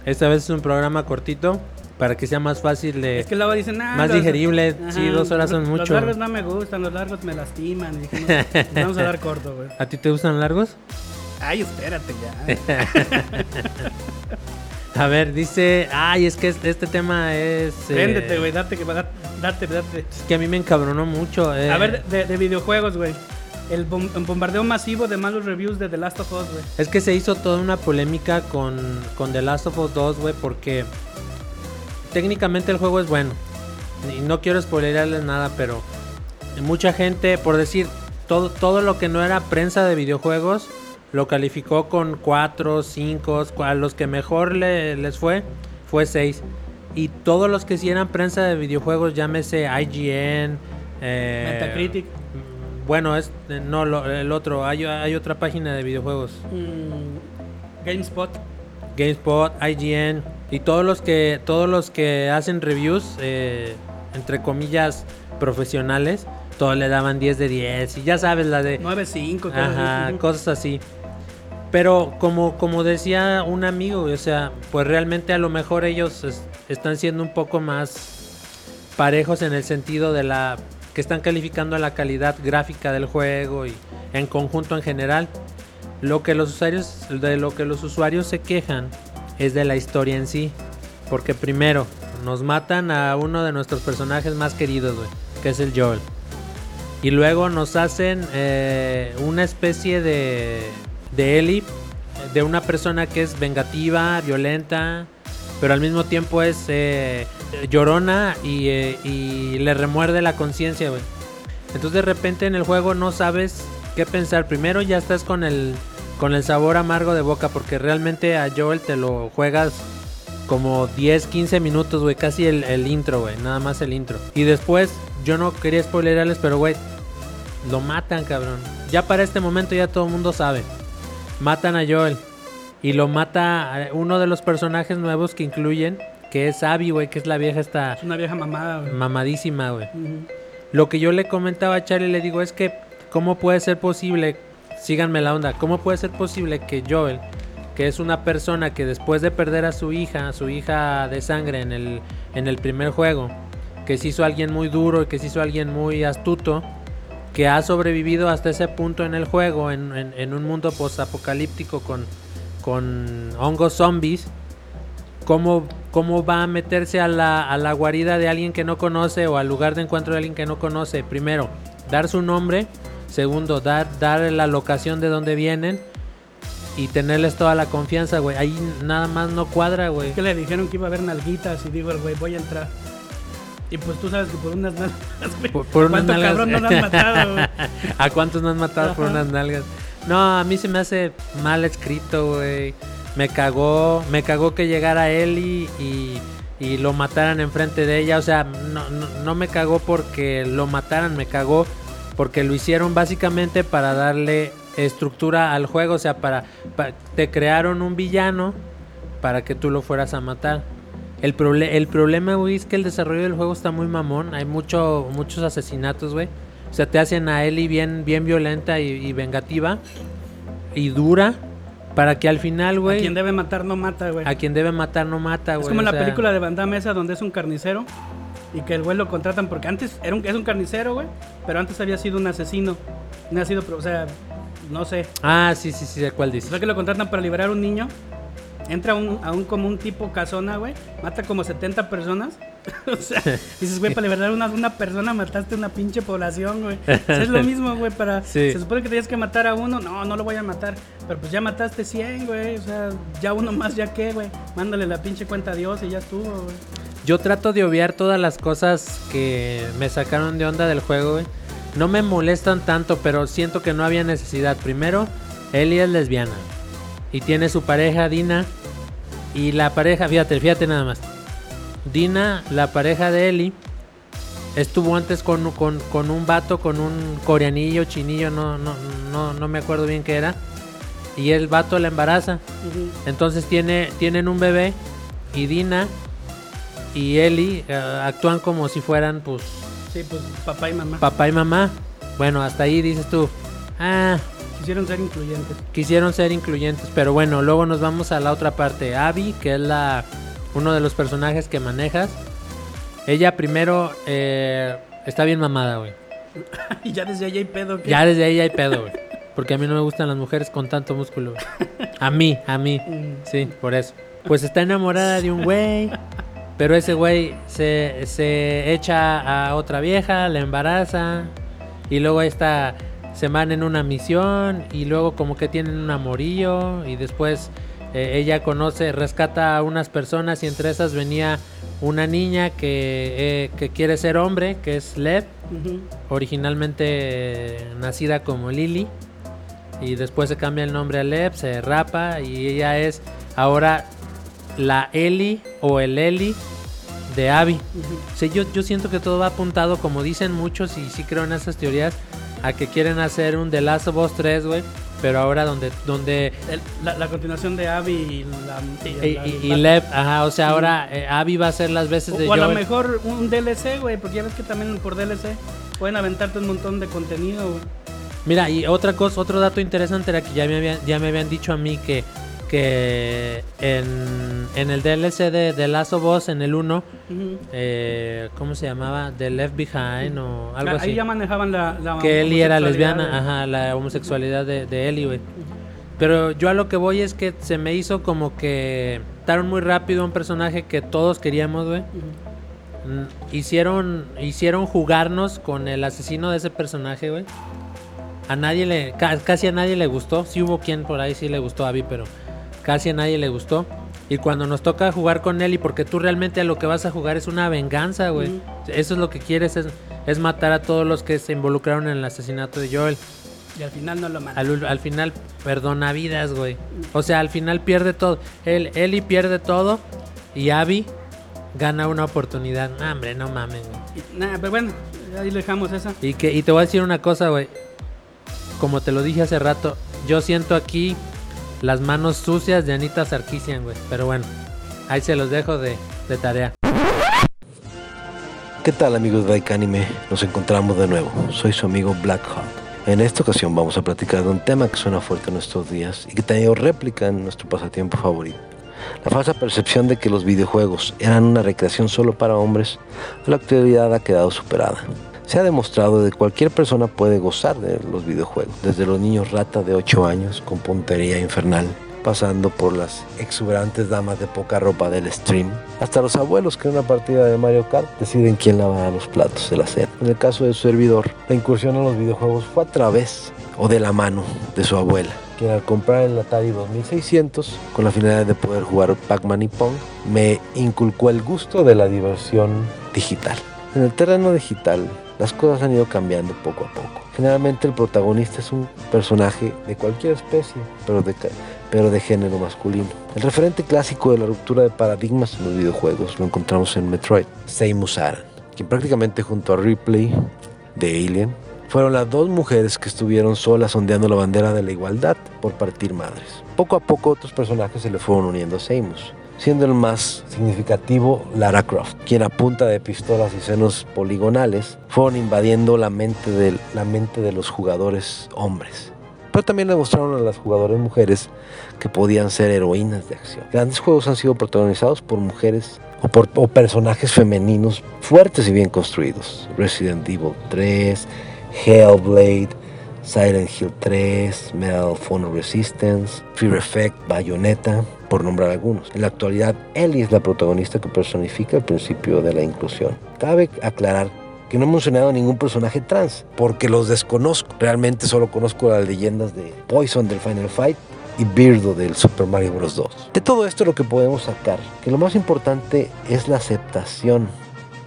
S2: Esta vez es un programa cortito para que sea más fácil de...
S3: Es que luego dicen, ah,
S2: Más
S3: los-
S2: digerible, sí, dos horas son
S3: los
S2: mucho.
S3: largos no me gustan, los largos me lastiman. Y "Nos vamos a dar corto, güey.
S2: ¿A ti te gustan largos?
S3: Ay, espérate ya.
S2: A ver, dice... Ay, es que este, este tema es... eh,
S3: Préndete, güey, date, que va, date, date, date.
S2: Es que a mí me encabronó mucho. eh.
S3: A ver, de, de videojuegos, güey. El bom- el bombardeo masivo de malos reviews de The Last of Us, güey.
S2: Es que se hizo toda una polémica con, con The Last of Us 2, güey, porque técnicamente el juego es bueno. Y no quiero spoilerarles nada, pero mucha gente, por decir, todo, todo lo que no era prensa de videojuegos, lo calificó con 4, 5, a los que mejor le- les fue, fue 6. Y todos los que sí eran prensa de videojuegos, llámese IGN, eh,
S3: Metacritic.
S2: mm, Bueno, es eh, no lo- el otro, hay, hay otra página de videojuegos.
S3: Mm, GameSpot.
S2: GameSpot, IGN y todos los que todos los que hacen reviews eh, entre comillas profesionales, todos le daban 10 de 10 y ya sabes la de
S3: 9.5. cosas
S2: ajá,
S3: así.
S2: cosas así. Pero como como decía un amigo, o sea, pues realmente a lo mejor ellos es- están siendo un poco más parejos en el sentido de la que están calificando la calidad gráfica del juego y en conjunto en general. Lo que los usuarios de lo que los usuarios se quejan es de la historia en sí, porque primero nos matan a uno de nuestros personajes más queridos, güey, que es el Joel. Y luego nos hacen eh, una especie de, de Ellie, de una persona que es vengativa, violenta, pero al mismo tiempo es eh, llorona y, eh, y le remuerde la conciencia, güey. Entonces de repente en el juego no sabes qué pensar. Primero ya estás con el, con el sabor amargo de boca porque realmente a Joel te lo juegas como 10, 15 minutos, güey, casi el, el intro, güey, nada más el intro. Y después, yo no quería spoilerarles, pero, güey, lo matan, cabrón. Ya para este momento ya todo el mundo sabe. Matan a Joel. Y lo mata uno de los personajes nuevos que incluyen, que es Abby, güey, que es la vieja esta
S3: Es una vieja mamada, güey.
S2: mamadísima, güey. Lo que yo le comentaba a Charlie, le digo, es que, ¿cómo puede ser posible? Síganme la onda. ¿Cómo puede ser posible que Joel, que es una persona que después de perder a su hija, a su hija de sangre en el, en el primer juego, que se hizo alguien muy duro y que se hizo alguien muy astuto, que ha sobrevivido hasta ese punto en el juego, en, en- en un mundo post-apocalíptico con, con hongos zombies, ¿cómo, cómo va a meterse a la, a la guarida de alguien que no conoce o al lugar de encuentro de alguien que no conoce? Primero, dar su nombre. Segundo, dar, dar la locación de donde vienen. Y tenerles toda la confianza, güey. Ahí nada más no cuadra, güey.
S3: Que le dijeron que iba a haber nalguitas y digo el güey, voy a entrar. Y pues tú sabes que por unas nalgas, güey.
S2: Por- por unas
S3: ¿Cuánto
S2: nalgas.
S3: cabrón no han matado, güey?
S2: ¿A cuántos no han matado por unas nalgas? No, a mí se me hace mal escrito, güey. Me cagó, me cagó que llegara Ellie y, y lo mataran enfrente de ella. O sea, no, no, no me cagó porque lo mataran, me cagó porque lo hicieron básicamente para darle estructura al juego. O sea, para, pa- te crearon un villano para que tú lo fueras a matar. El, proble- el problema, güey, es que el desarrollo del juego está muy mamón. Hay mucho, muchos asesinatos, güey. sea, te hacen a Ellie bien, bien violenta y, y vengativa y dura para que al final,
S3: A
S2: güey,
S3: quien debe matar no mata, güey.
S2: a quien debe matar no mata, güey.
S3: Es como
S2: o
S3: la
S2: sea,
S3: película de Van Damme esa donde es un carnicero y que el güey lo contratan porque antes era un, es un carnicero, güey, pero antes había sido un asesino. No ha sido, o sea, no sé.
S2: Ah, sí, sí, sí, de cuál
S3: O
S2: dices.
S3: sea que lo contratan para liberar a un niño. Entra a un, a un como un tipo casona, güey. Mata como 70 personas. o sea, dices, güey, para liberar a una, una persona mataste una pinche población, güey. O sea, es lo mismo, güey, para...
S2: Sí.
S3: Se supone que tenías que matar a uno. No, no lo voy a matar. Pero pues ya mataste 100, güey. O sea, ya uno más, ya qué, güey. Mándale la pinche cuenta a Dios y ya estuvo, güey.
S2: Yo trato de obviar todas las cosas que me sacaron de onda del juego, güey. No me molestan tanto, pero siento que no había necesidad. Primero, Ellie es lesbiana. Y tiene su pareja, Dina. Y la pareja, fíjate, fíjate nada más. Dina, la pareja de Ellie, estuvo antes con, con, con un vato, con un coreanillo, chinillo, no, no, no, no me acuerdo bien qué era. Y el vato la embaraza. Entonces tiene, tienen un bebé y Dina y Ellie eh, actúan como si fueran pues
S3: Sí, pues papá y mamá.
S2: papá y mamá. Bueno, hasta ahí dices tú, ah,
S3: Quisieron ser incluyentes.
S2: quisieron ser incluyentes, pero bueno, luego nos vamos a la otra parte. Abby, que es la uno de los personajes que manejas. Ella primero eh, está bien mamada, güey.
S3: y ya desde allá hay pedo. que
S2: Ya desde ahí hay pedo, güey. Porque a mí no me gustan las mujeres con tanto músculo. A mí, a mí.
S3: Mm.
S2: Sí, por eso. Pues está enamorada de un güey. Pero ese güey se, se echa a otra vieja, la embaraza. Y luego esta se van en una misión. Y luego como que tienen un amorillo. Y después eh, ella conoce, rescata a unas personas. Y entre esas venía una niña que, eh, que quiere ser hombre, que es Lev
S3: Ujú.
S2: originalmente eh, nacida como Lily y después se cambia el nombre a Lev, se rapa y ella es ahora la Ellie o el Eli de Abby. O sea, yo, yo siento que todo va apuntado, como dicen muchos y sí creo en esas teorías, a que quieren hacer un The Last of Us 3, güey, pero ahora donde donde
S3: El- la, la continuación de Abby y la.
S2: y,
S3: la-
S2: y- y
S3: la-
S2: Lev, ajá, o sea, ahora eh, Abby va a ser las veces de
S3: O a lo mejor un DLC, güey, porque ya ves que también por DLC pueden aventarte un montón de contenido, güey.
S2: Mira, y otra cosa, otro dato interesante era que ya me habían, ya me habían dicho a mí que, que en, en el DLC de, de Last of Us, en el 1,
S3: Ujú.
S2: eh, ¿cómo se llamaba? The Left Behind o algo
S3: Ah,
S2: así.
S3: Ahí ya manejaban la. la
S2: que Ellie era lesbiana, ajá, la homosexualidad de, de Ellie, güey. Pero yo a lo que voy es que se me hizo como que estaron muy rápido un personaje que todos queríamos, güey. Mm, Hicieron, hicieron jugarnos con el asesino de ese personaje, güey. A nadie le, ca- casi a nadie le gustó. Sí hubo quien por ahí sí le gustó a Abby, pero casi a nadie le gustó. Y cuando nos toca jugar con él, y porque tú realmente a lo que vas a jugar es una venganza, güey. Eso es lo que quieres, es, es matar a todos los que se involucraron en el asesinato de Joel.
S3: Y al final no lo matan.
S2: Al, al final perdona vidas, güey. O sea, al final pierde todo. Él, Ellie pierde todo y Abby gana una oportunidad. Nah, hombre, no mames, güey.
S3: Nah, pero bueno, ahí dejamos esa.
S2: Y, que, y te voy a decir una cosa, güey. Como te lo dije hace rato, yo siento aquí las manos sucias de Anita Sarkisian, güey. Pero bueno, ahí se los dejo de, tarea.
S4: ¿Qué tal amigos de Like Anime? Nos encontramos de nuevo. Soy su amigo Black Hawk. En esta ocasión vamos a platicar de un tema que suena fuerte en nuestros días y que tenido réplica en nuestro pasatiempo favorito. La falsa percepción de que los videojuegos eran una recreación solo para hombres, a la actualidad ha quedado superada. Se ha demostrado que cualquier persona puede gozar de los videojuegos, desde los niños rata de 8 años con puntería infernal, pasando por las exuberantes damas de poca ropa del stream, hasta los abuelos que en una partida de Mario Kart deciden quién lavará los platos de la. En el caso de su servidor, la incursión en los videojuegos fue a través o de la mano de su abuela, quien al comprar el Atari 2600 con la finalidad de poder jugar Pac-Man y Pong, me inculcó el gusto de la diversión digital. En el terreno digital, las cosas han ido cambiando poco a poco. Generalmente el protagonista es un personaje de cualquier especie, pero de, género masculino. El referente clásico de la ruptura de paradigmas en los videojuegos lo encontramos en Metroid, Samus Aran, quien prácticamente junto a Ripley de Alien fueron las dos mujeres que estuvieron solas ondeando la bandera de la igualdad por partir madres. Poco a poco otros personajes se le fueron uniendo a Samus, siendo el más significativo Lara Croft, quien a punta de pistolas y senos poligonales fueron invadiendo la mente de, la mente de los jugadores hombres. Pero también demostraron a las jugadoras mujeres que podían ser heroínas de acción. Grandes juegos han sido protagonizados por mujeres o por personajes femeninos fuertes y bien construidos. Resident Evil 3, Hellblade, Silent Hill 3, Medal of Honor Resistance, Fear Effect, Bayonetta, por nombrar algunos. En la actualidad, Ellie es la protagonista que personifica el principio de la inclusión. Cabe aclarar que no he mencionado ningún personaje trans, porque los desconozco. Realmente solo conozco las leyendas de Poison del Final Fight y Birdo del Super Mario Bros. 2. De todo esto lo que podemos sacar, que lo más importante es la aceptación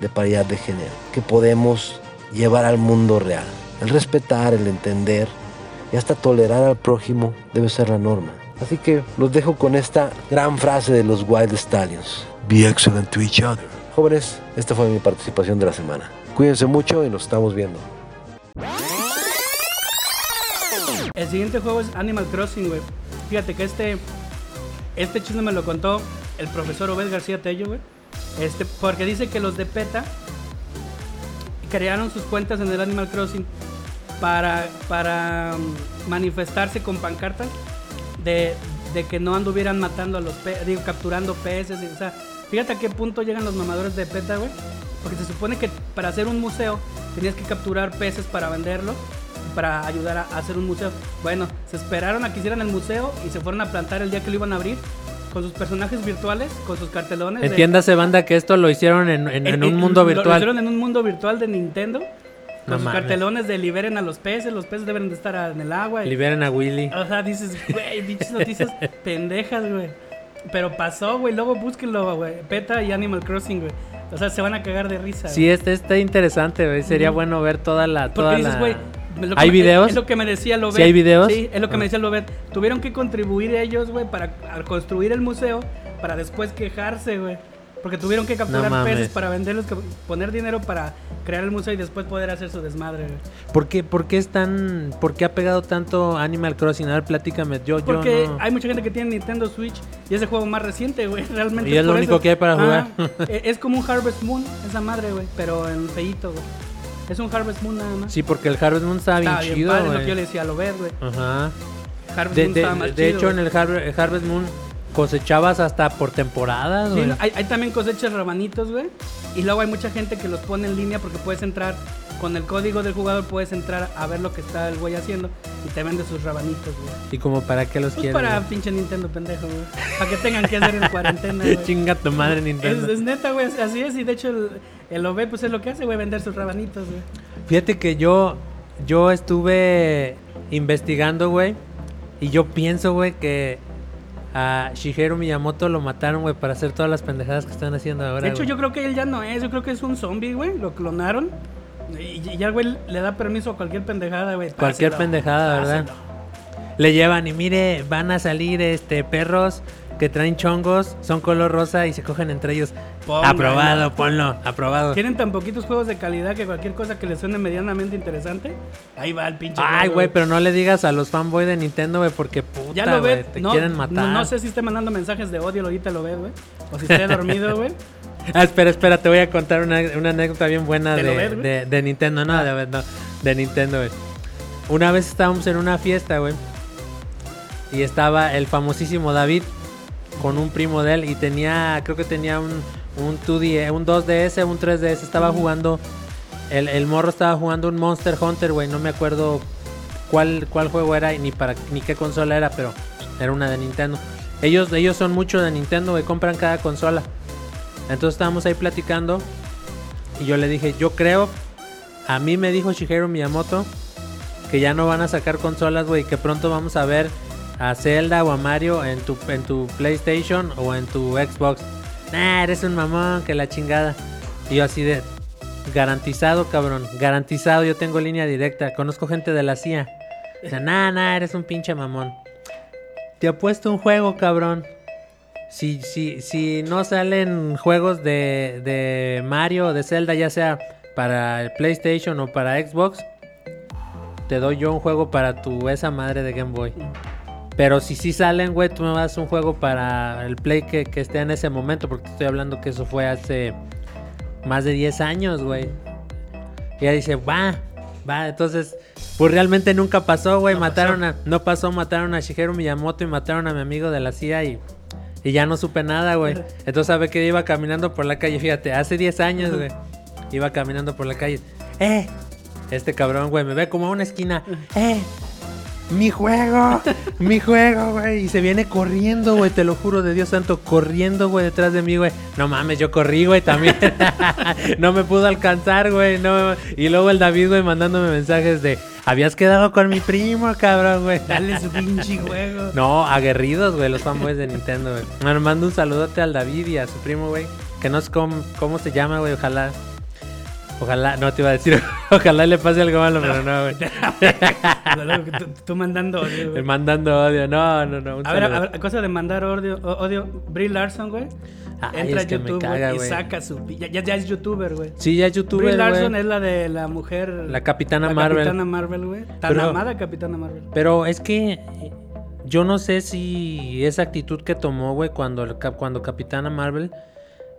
S4: de paridad de género, que podemos llevar al mundo real. El respetar, el entender y hasta tolerar al prójimo debe ser la norma. Así que los dejo con esta gran frase de los Wild Stallions. Be excellent to each other. Jóvenes, esta fue mi participación de la semana. Cuídense mucho y nos estamos viendo.
S3: El siguiente juego es Animal Crossing, güey. Fíjate que este, este chisme me lo contó el profesor Obed García Tello, güey. Este, porque dice que los de PETA crearon sus cuentas en el Animal Crossing para, para um, manifestarse con pancartas de, de que no anduvieran matando a los peces, digo, capturando peces. y, o sea, fíjate a qué punto llegan los mamadores de PETA, güey. Porque se supone que para hacer un museo tenías que capturar peces para venderlos, para ayudar a, hacer un museo. Bueno, se esperaron a que hicieran el museo y se fueron a plantar el día que lo iban a abrir con sus personajes virtuales, con sus cartelones. de-
S2: Entiéndase, banda, que esto lo hicieron en, en- en un mundo
S3: lo- Lo
S2: virtual.
S3: hicieron en un mundo virtual de Nintendo. Con
S2: No
S3: sus
S2: mames.
S3: cartelones de liberen a los peces, los peces deben de estar en el agua. y-
S2: Liberen a Willy.
S3: o sea, dices, güey, dichas noticias pendejas, güey. Pero pasó, güey. Luego búsquenlo, güey. PETA y Animal Crossing, güey. O sea, se van a cagar de risa.
S2: Sí, este está interesante, güey. Sería
S3: Ujú.
S2: bueno ver toda la.
S3: Porque
S2: Toda
S3: dices,
S2: la...
S3: güey.
S2: ¿Hay
S3: me-
S2: videos?
S3: Es lo que me decía Lobet.
S2: ¿Sí hay videos?
S3: Sí, es lo que me decía Lobet. Tuvieron que contribuir ellos, güey, para al construir el museo, para después quejarse, güey. Porque tuvieron que capturar peces para venderlos, poner dinero para crear el museo y después poder hacer su desmadre.
S2: ¿Por qué, por qué es tan. ¿Por qué ha pegado tanto Animal Crossing? A ver, platícame. Yo,
S3: Porque
S2: yo no.
S3: hay mucha gente que tiene Nintendo Switch y es el juego más reciente, güey. Realmente.
S2: Y es lo único
S3: eso.
S2: que hay para jugar.
S3: e- es como un Harvest Moon, esa madre, güey. Pero en feíto, güey. Es un Harvest Moon nada más.
S2: Sí, porque el Harvest Moon estaba bien
S3: bien
S2: chido,
S3: padre, lo que yo le decía a lo ver, güey.
S2: Ajá.
S3: Harvest
S2: De,
S3: Moon
S2: de-
S3: estaba más
S2: de
S3: chido,
S2: hecho, en el Har- Harvest Moon cosechabas hasta por temporadas,
S3: Sí,
S2: güey.
S3: no, hay, hay también cosechas rabanitos, güey. Y luego hay mucha gente que los pone en línea porque puedes entrar con el código del jugador, puedes entrar a ver lo que está el güey haciendo y te vende sus rabanitos, güey.
S2: ¿Y como para qué los
S3: Pues
S2: quieres?
S3: para
S2: güey?
S3: pinche Nintendo pendejo, güey. Para que tengan que hacer en cuarentena, güey.
S2: Chinga tu madre,
S3: Es,
S2: Nintendo.
S3: es neta, güey, así es. Y de hecho, el, el OB, pues es lo que hace, güey, vender sus rabanitos, güey.
S2: Fíjate que yo, yo estuve investigando, güey. Y yo pienso, güey, que a Shigeru Miyamoto lo mataron, güey, para hacer todas las pendejadas que están haciendo ahora.
S3: De hecho, yo creo que él ya no es. Yo creo que es un zombie, güey. Lo clonaron. Y, ya güey le da permiso a cualquier pendejada, güey.
S2: Cualquier pendejada, ¿verdad?
S3: páselo.
S2: Le llevan y mire, van a salir este perros que traen chongos, son color rosa y se cogen entre ellos. Aprobado, ponlo, aprobado.
S3: Tienen tan poquitos juegos de calidad que cualquier cosa que les suene medianamente interesante, ahí va el pinche.
S2: Ay, güey, pero no le digas a los fanboys de Nintendo, güey, porque puta,
S3: Ya lo
S2: güey,
S3: ves.
S2: te
S3: No,
S2: quieren matar.
S3: no, no sé si esté mandando mensajes de odio, ahorita lo ves, güey. O si esté dormido, güey.
S2: Ah, espera, espera, te voy a contar una, una anécdota bien buena
S3: ¿Te
S2: de,
S3: ves,
S2: de- de Nintendo, no, de, no, de Nintendo, güey. Una vez estábamos en una fiesta, güey, y estaba el famosísimo David con un primo de él y tenía, creo que tenía un, un 2D, un 2DS, un 3DS, estaba jugando, el, el morro estaba jugando un Monster Hunter, güey, no me acuerdo cuál, cuál juego era y ni para ni qué consola era, pero era una de Nintendo. Ellos, ellos son mucho de Nintendo, güey, compran cada consola. Entonces estábamos ahí platicando y yo le dije, yo creo, a mí me dijo Shigeru Miyamoto que ya no van a sacar consolas, güey, que pronto vamos a ver a Zelda o a Mario en tu, en tu PlayStation o en tu Xbox. Nah, eres un mamón, que la chingada. Y yo así de, garantizado, cabrón, garantizado, yo tengo línea directa, conozco gente de la CIA. Sea, nah, nah, eres un pinche mamón. Te apuesto un juego, cabrón. Si, si, si no salen juegos de, de Mario o de Zelda, ya sea para PlayStation o para Xbox, te doy yo un juego para tu esa madre de Game Boy. Pero si sí salen, güey, tú me das un juego para el play que, que esté en ese momento, porque te estoy hablando que eso fue hace más de 10 años, güey. Y ella dice, va, va, entonces, pues realmente nunca pasó, güey.
S3: No
S2: mataron
S3: pasó.
S2: a, no pasó, mataron a Shigeru Miyamoto y mataron a mi amigo de la CIA y, y ya no supe nada, güey. Entonces, sabe que iba caminando por la calle, fíjate, hace 10 años, güey. Iba caminando por la calle, ¡eh! Este cabrón, güey, me ve como a una esquina, ¡eh! Mi juego, mi juego, güey. Y se viene corriendo, güey. Te lo juro de Dios santo, corriendo, güey, detrás de mí, güey. No mames, yo corrí, güey, también. no me pudo alcanzar, güey. No. Y luego el David, güey, mandándome mensajes de, habías quedado con mi primo, cabrón, güey.
S3: Dale su pinche juego.
S2: No, aguerridos, güey, los fanboys de Nintendo, güey. Me mando un saludote al David y a su primo, güey. Que no sé cómo, cómo se llama, güey. Ojalá. Ojalá, no te iba a decir, ojalá le pase algo malo, pero no, güey.
S3: Tú, tú mandando odio, güey.
S2: Mandando odio, no, no, no.
S3: A ver, a ver, cosa de mandar odio, odio Brie Larson, güey.
S2: Ay,
S3: Entra
S2: es
S3: a YouTube güey,
S2: caga,
S3: y
S2: güey.
S3: saca su... Ya, ya, ya es youtuber, güey.
S2: Sí, ya es youtuber,
S3: Brie Larson
S2: güey.
S3: es la de la mujer...
S2: La Capitana
S3: la
S2: Marvel.
S3: Capitana Marvel, güey. Tan
S2: Pero-
S3: amada Capitana Marvel.
S2: Pero es que yo no sé si esa actitud que tomó, güey, cuando, cuando Capitana Marvel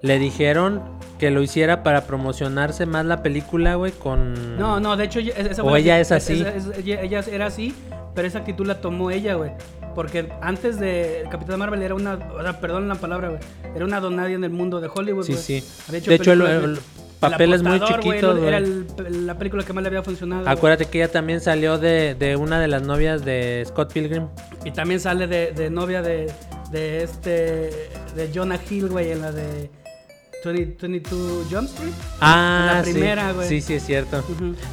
S2: le dijeron que lo hiciera para promocionarse más la película, güey, con...
S3: No, no, de hecho esa
S2: O ella es así.
S3: ella, ella era así, pero esa actitud la tomó ella, güey. Porque antes de Capitana Marvel era una, o sea, perdón la palabra, güey, era una donadie en el mundo de Hollywood,
S2: Sí, sí.
S3: Había hecho
S2: De hecho, el- papel es muy chiquito,
S3: Era el- la película que más le había funcionado.
S2: Acuérdate que ella también salió de, de una de las novias de Scott Pilgrim.
S3: Y también sale de, de novia de, de este, de Jonah Hill, güey, en la de 20 22 Jump Street.
S2: Ah,
S3: la primera, güey.
S2: Sí, sí, es cierto.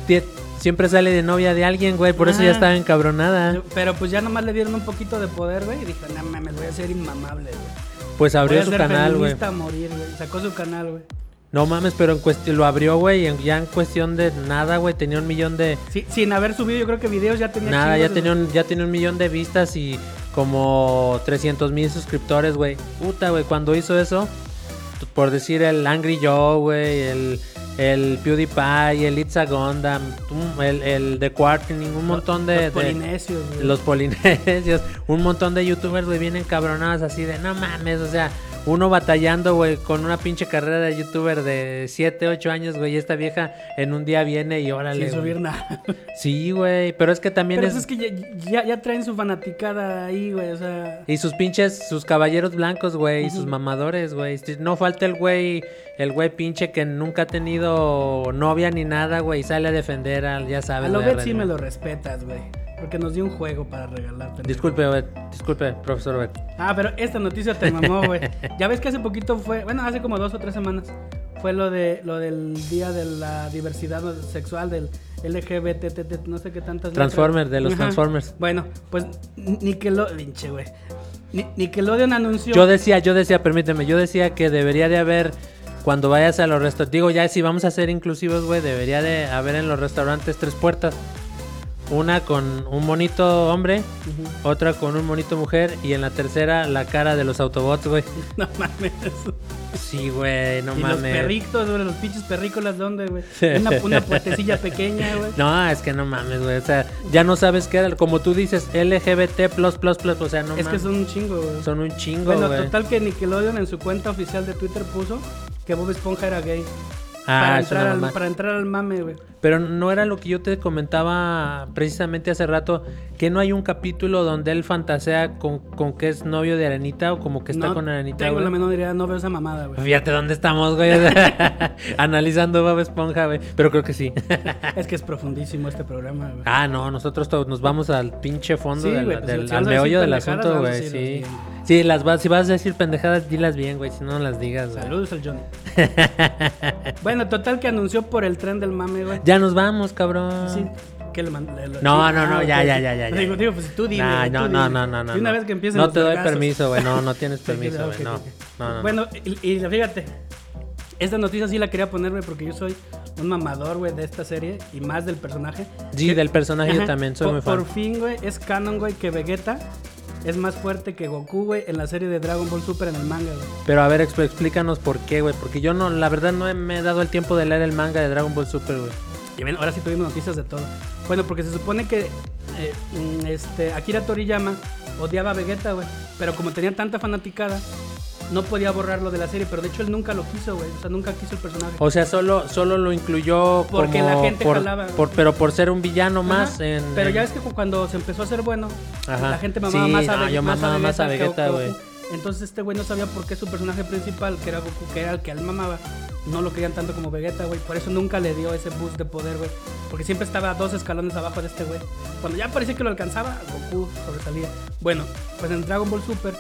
S2: Tie- Siempre sale de novia de alguien, güey, por eso ya estaba encabronada.
S3: Pero pues ya nomás le dieron un poquito de poder, güey, y dijo, no mames, voy a ser inmamable, güey.
S2: Pues abrió
S3: Voy a
S2: su
S3: ser
S2: canal, güey.
S3: morir. Sacó su canal, güey.
S2: No mames, pero en cuestión, lo abrió, güey, y ya en cuestión de nada, güey, tenía un millón de...
S3: Sí, sin haber subido, yo creo que videos ya tenía
S2: Nada, ya tenía, un, ya tenía un millón de vistas y como 300 mil suscriptores, güey. Puta, güey, cuando hizo eso, por decir el Angry Joe, güey, el, el PewDiePie, el Itza Gundam, un- el, el The Quarting, un montón de...
S3: Los
S2: de-
S3: polinesios, güey.
S2: los polinesios, un montón de youtubers, güey, vienen cabronados así de, no mames, o sea, uno batallando, güey, con una pinche carrera de youtuber de 7, 8 años, güey, y esta vieja en un día viene y órale.
S3: Sin subir nada.
S2: Sí, güey, pero es que también
S3: Pero
S2: es...
S3: pues es que ya, ya, ya traen su fanaticada ahí, güey, o sea...
S2: Y sus pinches, sus caballeros blancos, güey, y sus mamadores, güey. Si No falta el güey, el güey pinche que nunca ha tenido novia ni nada, güey, y sale a defender al, ya
S3: A
S2: sabes.
S3: lo
S2: güey,
S3: Bet sí me lo respetas, güey. Porque nos dio un juego para regalar. pendejo.
S2: Disculpe, güey, disculpe, profesor, güey.
S3: Ah, pero esta noticia te mamó, güey. ya ves que hace poquito fue, bueno, hace como dos o tres semanas, fue lo de lo del día de la diversidad sexual del LGBT, no sé qué tantas letras.
S2: Transformers, de los
S3: Ajá.
S2: Transformers.
S3: Bueno, pues Nickelodeon, pinche, güey. Ni- Nickelodeon anunció.
S2: Yo decía, yo decía, permíteme, yo decía que debería de haber, cuando vayas a los restaurantes, digo ya si vamos a ser inclusivos, güey, debería de haber en los restaurantes tres puertas. Una con un monito hombre, otra con un monito mujer y en la tercera la cara de los Autobots, güey.
S3: No mames.
S2: Sí, güey, no
S3: y los
S2: mames.
S3: perritos, güey, los pinches perrícolas, ¿dónde, güey? Una, una puertecilla pequeña, güey.
S2: No, es que no mames, güey. O sea, ya no sabes qué era. Como tú dices, LGBT, plus, plus, plus. O sea, no
S3: es que
S2: mames.
S3: son un chingo, güey.
S2: Son un chingo,
S3: Bueno,
S2: güey.
S3: total que Nickelodeon en su cuenta oficial de Twitter puso que Bob Esponja era gay.
S2: Ah,
S3: para, entrar al, para entrar al mame, güey.
S2: Pero no era lo que yo te comentaba precisamente hace rato, que no hay un capítulo donde él fantasea con, con que es novio de Arenita o como que está
S3: no
S2: con Arenita,
S3: Tengo
S2: güey.
S3: la menor idea, no veo esa mamada, güey.
S2: Fíjate dónde estamos, güey. Analizando Bob Esponja, güey. Pero creo que sí.
S3: es que es profundísimo este programa, güey.
S2: ah, no, nosotros todos nos vamos al pinche fondo
S3: Sí,
S2: del,
S3: güey, pues,
S2: del-
S3: si
S2: al meollo del asunto, güey. Sí.
S3: bien.
S2: Sí, las vas, si vas a decir pendejadas, dilas bien, güey. Si no, no las digas, güey.
S3: Saludos al Johnny. bueno, total que anunció por el tren del mame, güey.
S2: Ya nos vamos, cabrón.
S3: Sí. Que le
S2: No, no, no,
S3: ah,
S2: ya, ya, ya, ya.
S3: Digo, digo, pues tú dime.
S2: Nah,
S3: tú
S2: no,
S3: dime.
S2: no, no, no, no.
S3: Y una vez que empiecen
S2: No te doy permiso, güey. No, no tienes permiso, güey. No. No, no, no.
S3: Bueno, y, y fíjate, esta noticia sí la quería ponerme porque yo soy un mamador, güey, de esta serie y más del personaje.
S2: Sí, del personaje yo también soy
S3: por,
S2: muy fan.
S3: Por fin, güey, es canon, güey, que Vegeta es más fuerte que Goku, güey, en la serie de Dragon Ball Super en el manga, güey.
S2: Pero a ver, expl- explícanos por qué, güey. Porque yo no, la verdad no me he dado el tiempo de leer el manga de Dragon Ball Super, güey.
S3: Y ven, ahora sí tuvimos noticias de todo. Bueno, porque se supone que eh, mm, este, Akira Toriyama odiaba a Vegeta, güey. Pero como tenía tanta fanaticada, no podía borrarlo de la serie. Pero de hecho él nunca lo quiso, güey. O sea, nunca quiso el personaje.
S2: O sea, solo, solo lo incluyó
S3: Porque
S2: como
S3: la gente
S2: por,
S3: jalaba.
S2: por- pero por ser un villano
S3: Ajá,
S2: más en...
S3: Pero
S2: en-
S3: ya ves que cu- cuando se empezó a hacer bueno,
S2: Ajá.
S3: la gente mamaba
S2: Sí,
S3: más, a
S2: no, yo mamaba más a Vegeta, güey.
S3: Entonces este güey no sabía por qué su personaje principal, que era Goku, que era el que él mamaba, no lo querían tanto como Vegeta, güey. Por eso nunca le dio ese boost de poder, güey. Porque siempre estaba dos escalones abajo de este güey. Cuando ya parecía que lo alcanzaba, Goku sobresalía. Bueno, pues en Dragon Ball Super,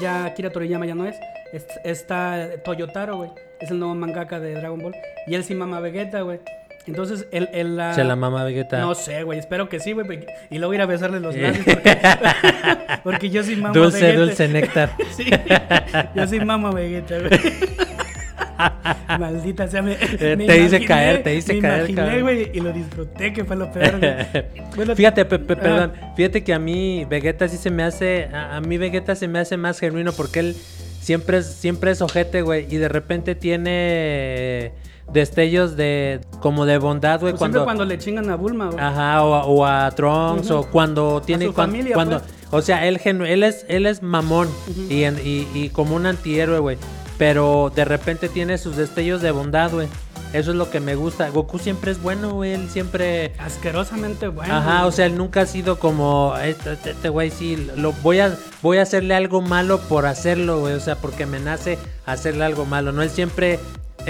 S3: ya Akira Toriyama ya no es. Es- Está Toyotaro, güey. Es el nuevo mangaka de Dragon Ball. Y él sí mama a Vegeta, güey. Entonces, él, él la...
S2: Se la mama Vegeta.
S3: No sé, güey, espero que sí, güey. Y luego ir a besarle los labios. Porque, porque yo mamo a
S2: dulce,
S3: Vegeta.
S2: dulce néctar.
S3: Sí, yo mamo a Vegeta, güey. Maldita sea, me,
S2: Eh,
S3: me
S2: te hice
S3: imaginé-
S2: caer, te hice
S3: me
S2: caer,
S3: imaginé, güey, y lo disfruté, que fue lo peor. Bueno,
S2: Fíjate, pe- pe-
S3: ah,
S2: perdón, fíjate que a mí Vegeta sí se me hace, a, a mí Vegeta se me hace más genuino porque él siempre es, siempre es ojete, güey, y de repente tiene destellos de, como de bondad, güey,
S3: pues siempre
S2: cuando,
S3: cuando le chingan a Bulma, güey.
S2: ajá, o, a- o a Trunks, o cuando tiene,
S3: su
S2: cuan-
S3: familia,
S2: cuando,
S3: pues.
S2: o sea, él, él es, él es mamón y, en- y, y como un antihéroe, güey, pero de repente tiene sus destellos de bondad, güey. Eso es lo que me gusta. Goku siempre es bueno, güey. Él siempre.
S3: Asquerosamente bueno.
S2: Ajá,
S3: güey.
S2: o sea, él nunca ha sido como este este- este güey sí lo voy a voy a hacerle algo malo por hacerlo, güey, o sea, porque me nace hacerle algo malo, no él siempre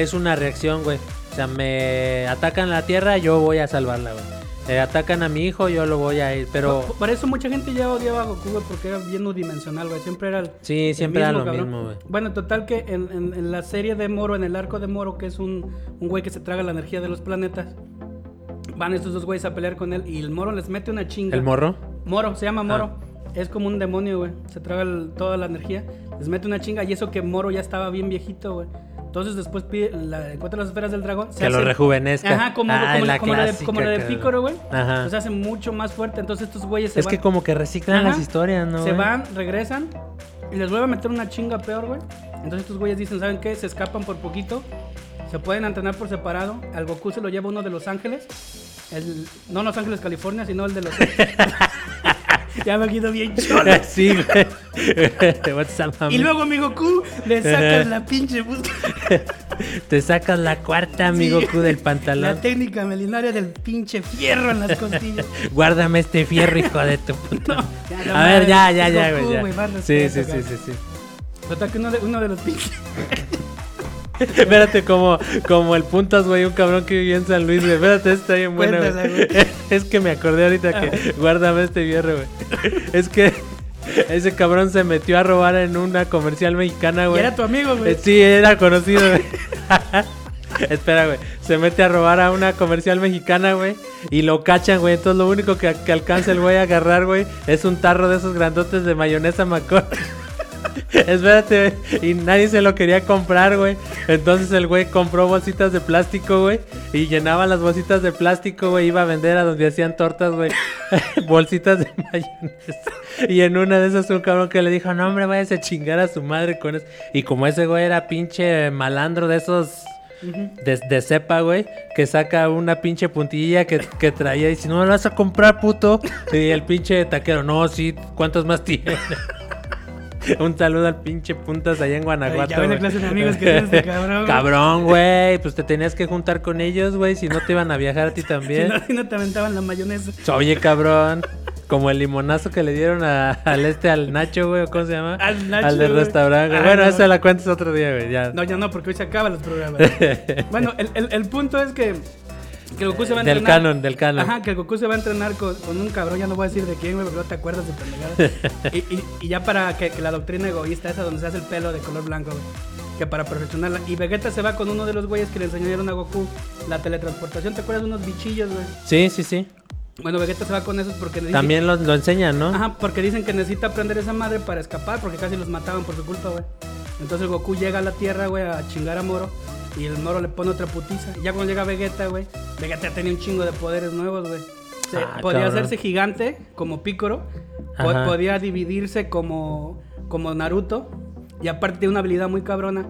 S2: es una reacción, güey. O sea, me atacan la Tierra, yo voy a salvarla, güey. Eh, atacan a mi hijo, yo lo voy a ir, pero
S3: Por, por eso mucha gente ya odiaba a Goku, güey, porque era bien unidimensional, güey. Siempre era el.
S2: Sí,
S3: el
S2: siempre era lo
S3: cabrón.
S2: mismo, güey.
S3: Bueno, total que en, en- en la serie de Moro, en el arco de Moro, que es un, un güey que se traga la energía de los planetas, van estos dos güeyes a pelear con él y el Moro les mete una chinga.
S2: el morro
S3: Moro, se llama Moro.
S2: Ah.
S3: Es como un demonio, güey. Se traga el- toda la energía. Les mete una chinga. Y eso que Moro ya estaba bien viejito, güey. Entonces después pide, la, encuentra las esferas del dragón. se
S2: que lo rejuvenezca.
S3: Ajá, como,
S2: Ah,
S3: como,
S2: la
S3: como la de,
S2: clásica,
S3: como la de. Pícoro, güey.
S2: Ajá.
S3: Pues hace mucho más fuerte. Entonces estos güeyes se
S2: Es
S3: van.
S2: que como que reciclan
S3: Ajá.
S2: las historias, ¿no?
S3: Se van, regresan y les vuelve a meter una chinga peor, güey. Entonces estos güeyes dicen, ¿saben qué? Se escapan por poquito. Se pueden entrenar por separado. Al Goku se lo lleva uno de Los Ángeles. El, no Los Ángeles, California, sino el de Los Ya me quedo bien cholo.
S2: sí, güey. What's up,
S3: Y luego mi Goku le sacas la pinche busca.
S2: Te sacas la cuarta, mi Goku, del
S3: La
S2: pantalón.
S3: técnica melinaria del pinche fierro en las costillas.
S2: Guárdame este fierro, hijo de tu puta.
S3: No, ya, la
S2: A ver,
S3: madre,
S2: ya, ya, ya, güey. Sí, sí, sí, sí, sí.
S3: Total que uno de, uno de los pinches.
S2: Espérate, como, como el puntas, güey, un cabrón que vivía en San Luis, güey. Espérate, está bien bueno. Es que me acordé ahorita que guárdame este fierro, güey. Es que ese cabrón se metió a robar en una comercial mexicana,
S3: Y
S2: güey.
S3: era tu amigo, güey.
S2: Sí, era conocido, güey. Espera, güey. Se mete a robar a una comercial mexicana, güey. Y lo cachan, güey. Entonces lo único que, que alcanza el güey a agarrar, güey, es un tarro de esos grandotes de mayonesa macón. Espérate. Y nadie se lo quería comprar, güey. Entonces el güey compró bolsitas de plástico, güey. Y llenaba las bolsitas de plástico, güey. Iba a vender a donde hacían tortas, güey. bolsitas de mayonesa. Y en una de esas un cabrón que le dijo, no, hombre, váyase a chingar a su madre con eso. Y como ese güey era pinche malandro de esos... De, de cepa, güey, que saca una pinche puntilla que, que traía y dice, no me lo vas a comprar, puto. Y el pinche taquero, no, sí, ¿cuántos más tiene? Un saludo al pinche puntas allá en Guanajuato.
S3: ya ven la
S2: güey.
S3: clase de amigos que tiene este cabrón.
S2: Cabrón, güey. Pues te tenías que juntar con ellos, güey. Si no te iban a viajar a ti
S3: Si
S2: también.
S3: no, si no te aventaban la mayonesa.
S2: Oye, cabrón. Como el limonazo que le dieron a- al este, al Nacho, güey. ¿o ¿Cómo se llama?
S3: Al Nacho,
S2: Al del restaurante.
S3: Ah,
S2: bueno,
S3: no.
S2: esa la cuentas otro día, güey. Ya.
S3: No, ya no, porque hoy se acaban los programas. bueno, el, el, el punto es que, que el Goku se va a
S2: Del
S3: entrenar.
S2: canon, del canon.
S3: Ajá, que el Goku se va a entrenar con, con un cabrón, ya no voy a decir de quién, güey, porque no te acuerdas de pendejada. y, y, y ya para que, que la doctrina egoísta esa donde se hace el pelo de color blanco, güey. Que para perfeccionarla. Y Vegeta se va con uno de los güeyes que le enseñaron a Goku la teletransportación. ¿Te acuerdas de unos bichillos, güey?
S2: Sí, sí, sí.
S3: Bueno, Vegeta se va con esos porque.
S2: También lo, lo enseñan, ¿no?
S3: Ajá, porque dicen que necesita aprender esa madre para escapar, porque casi los mataban por su culpa, güey. Entonces el Goku llega a la Tierra, güey, a chingar a Moro. Y el Moro le pone otra putiza. Ya cuando llega Vegeta, güey, Vegeta tenía un chingo de poderes nuevos, güey.
S2: Ah,
S3: podía
S2: cabrón.
S3: hacerse gigante, como Picoro. Podía dividirse como, como Naruto. Y aparte tiene una habilidad muy cabrona.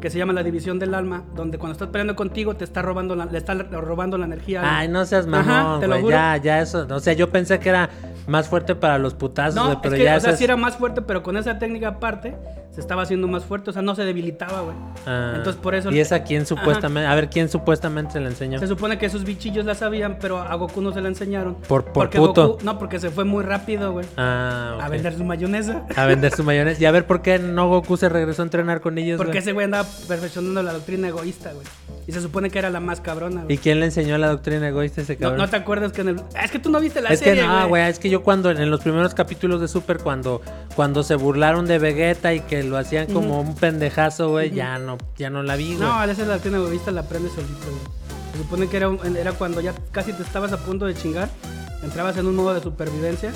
S3: Que se llama la división del alma, donde cuando estás peleando contigo te está robando la, le está robando la energía.
S2: Ay, no seas
S3: Ajá,
S2: mamón,
S3: te lo
S2: güey. Ya, ya eso. O sea, yo pensé que era más fuerte para los putazos,
S3: No,
S2: güey,
S3: es
S2: pero
S3: que,
S2: ya
S3: o sea,
S2: eso
S3: sí era más fuerte, pero con esa técnica aparte se estaba haciendo más fuerte, o sea, no se debilitaba, güey.
S2: Ah,
S3: Entonces por eso
S2: ¿Y es a quién
S3: Ajá.
S2: supuestamente? A ver, ¿quién supuestamente se le enseñó?
S3: Se supone que esos bichillos la sabían, pero a Goku no se la enseñaron.
S2: Por- por
S3: porque
S2: puto.
S3: Goku- no, porque se fue muy rápido, güey.
S2: Ah.
S3: A vender su mayonesa.
S2: A vender su mayonesa. Y a ver por qué no Goku se regresó a entrenar con ellos,
S3: Porque
S2: güey?
S3: ese güey andaba perfeccionando la doctrina egoísta, güey. Y se supone que era la más cabrona,
S2: ¿Y
S3: güey.
S2: quién le enseñó la doctrina egoísta a ese cabrón?
S3: no te acuerdas que en el. Es que tú no viste la
S2: es
S3: serie,
S2: que no, güey, es que yo cuando en los primeros capítulos de Super cuando cuando se burlaron de Vegeta y que lo hacían como un pendejazo, güey, ya no ya no la vi, güey.
S3: No, esa es la doctrina egoísta, la aprendes solito, güey. Se supone que era, un- era cuando ya casi te estabas a punto de chingar, entrabas en un modo de supervivencia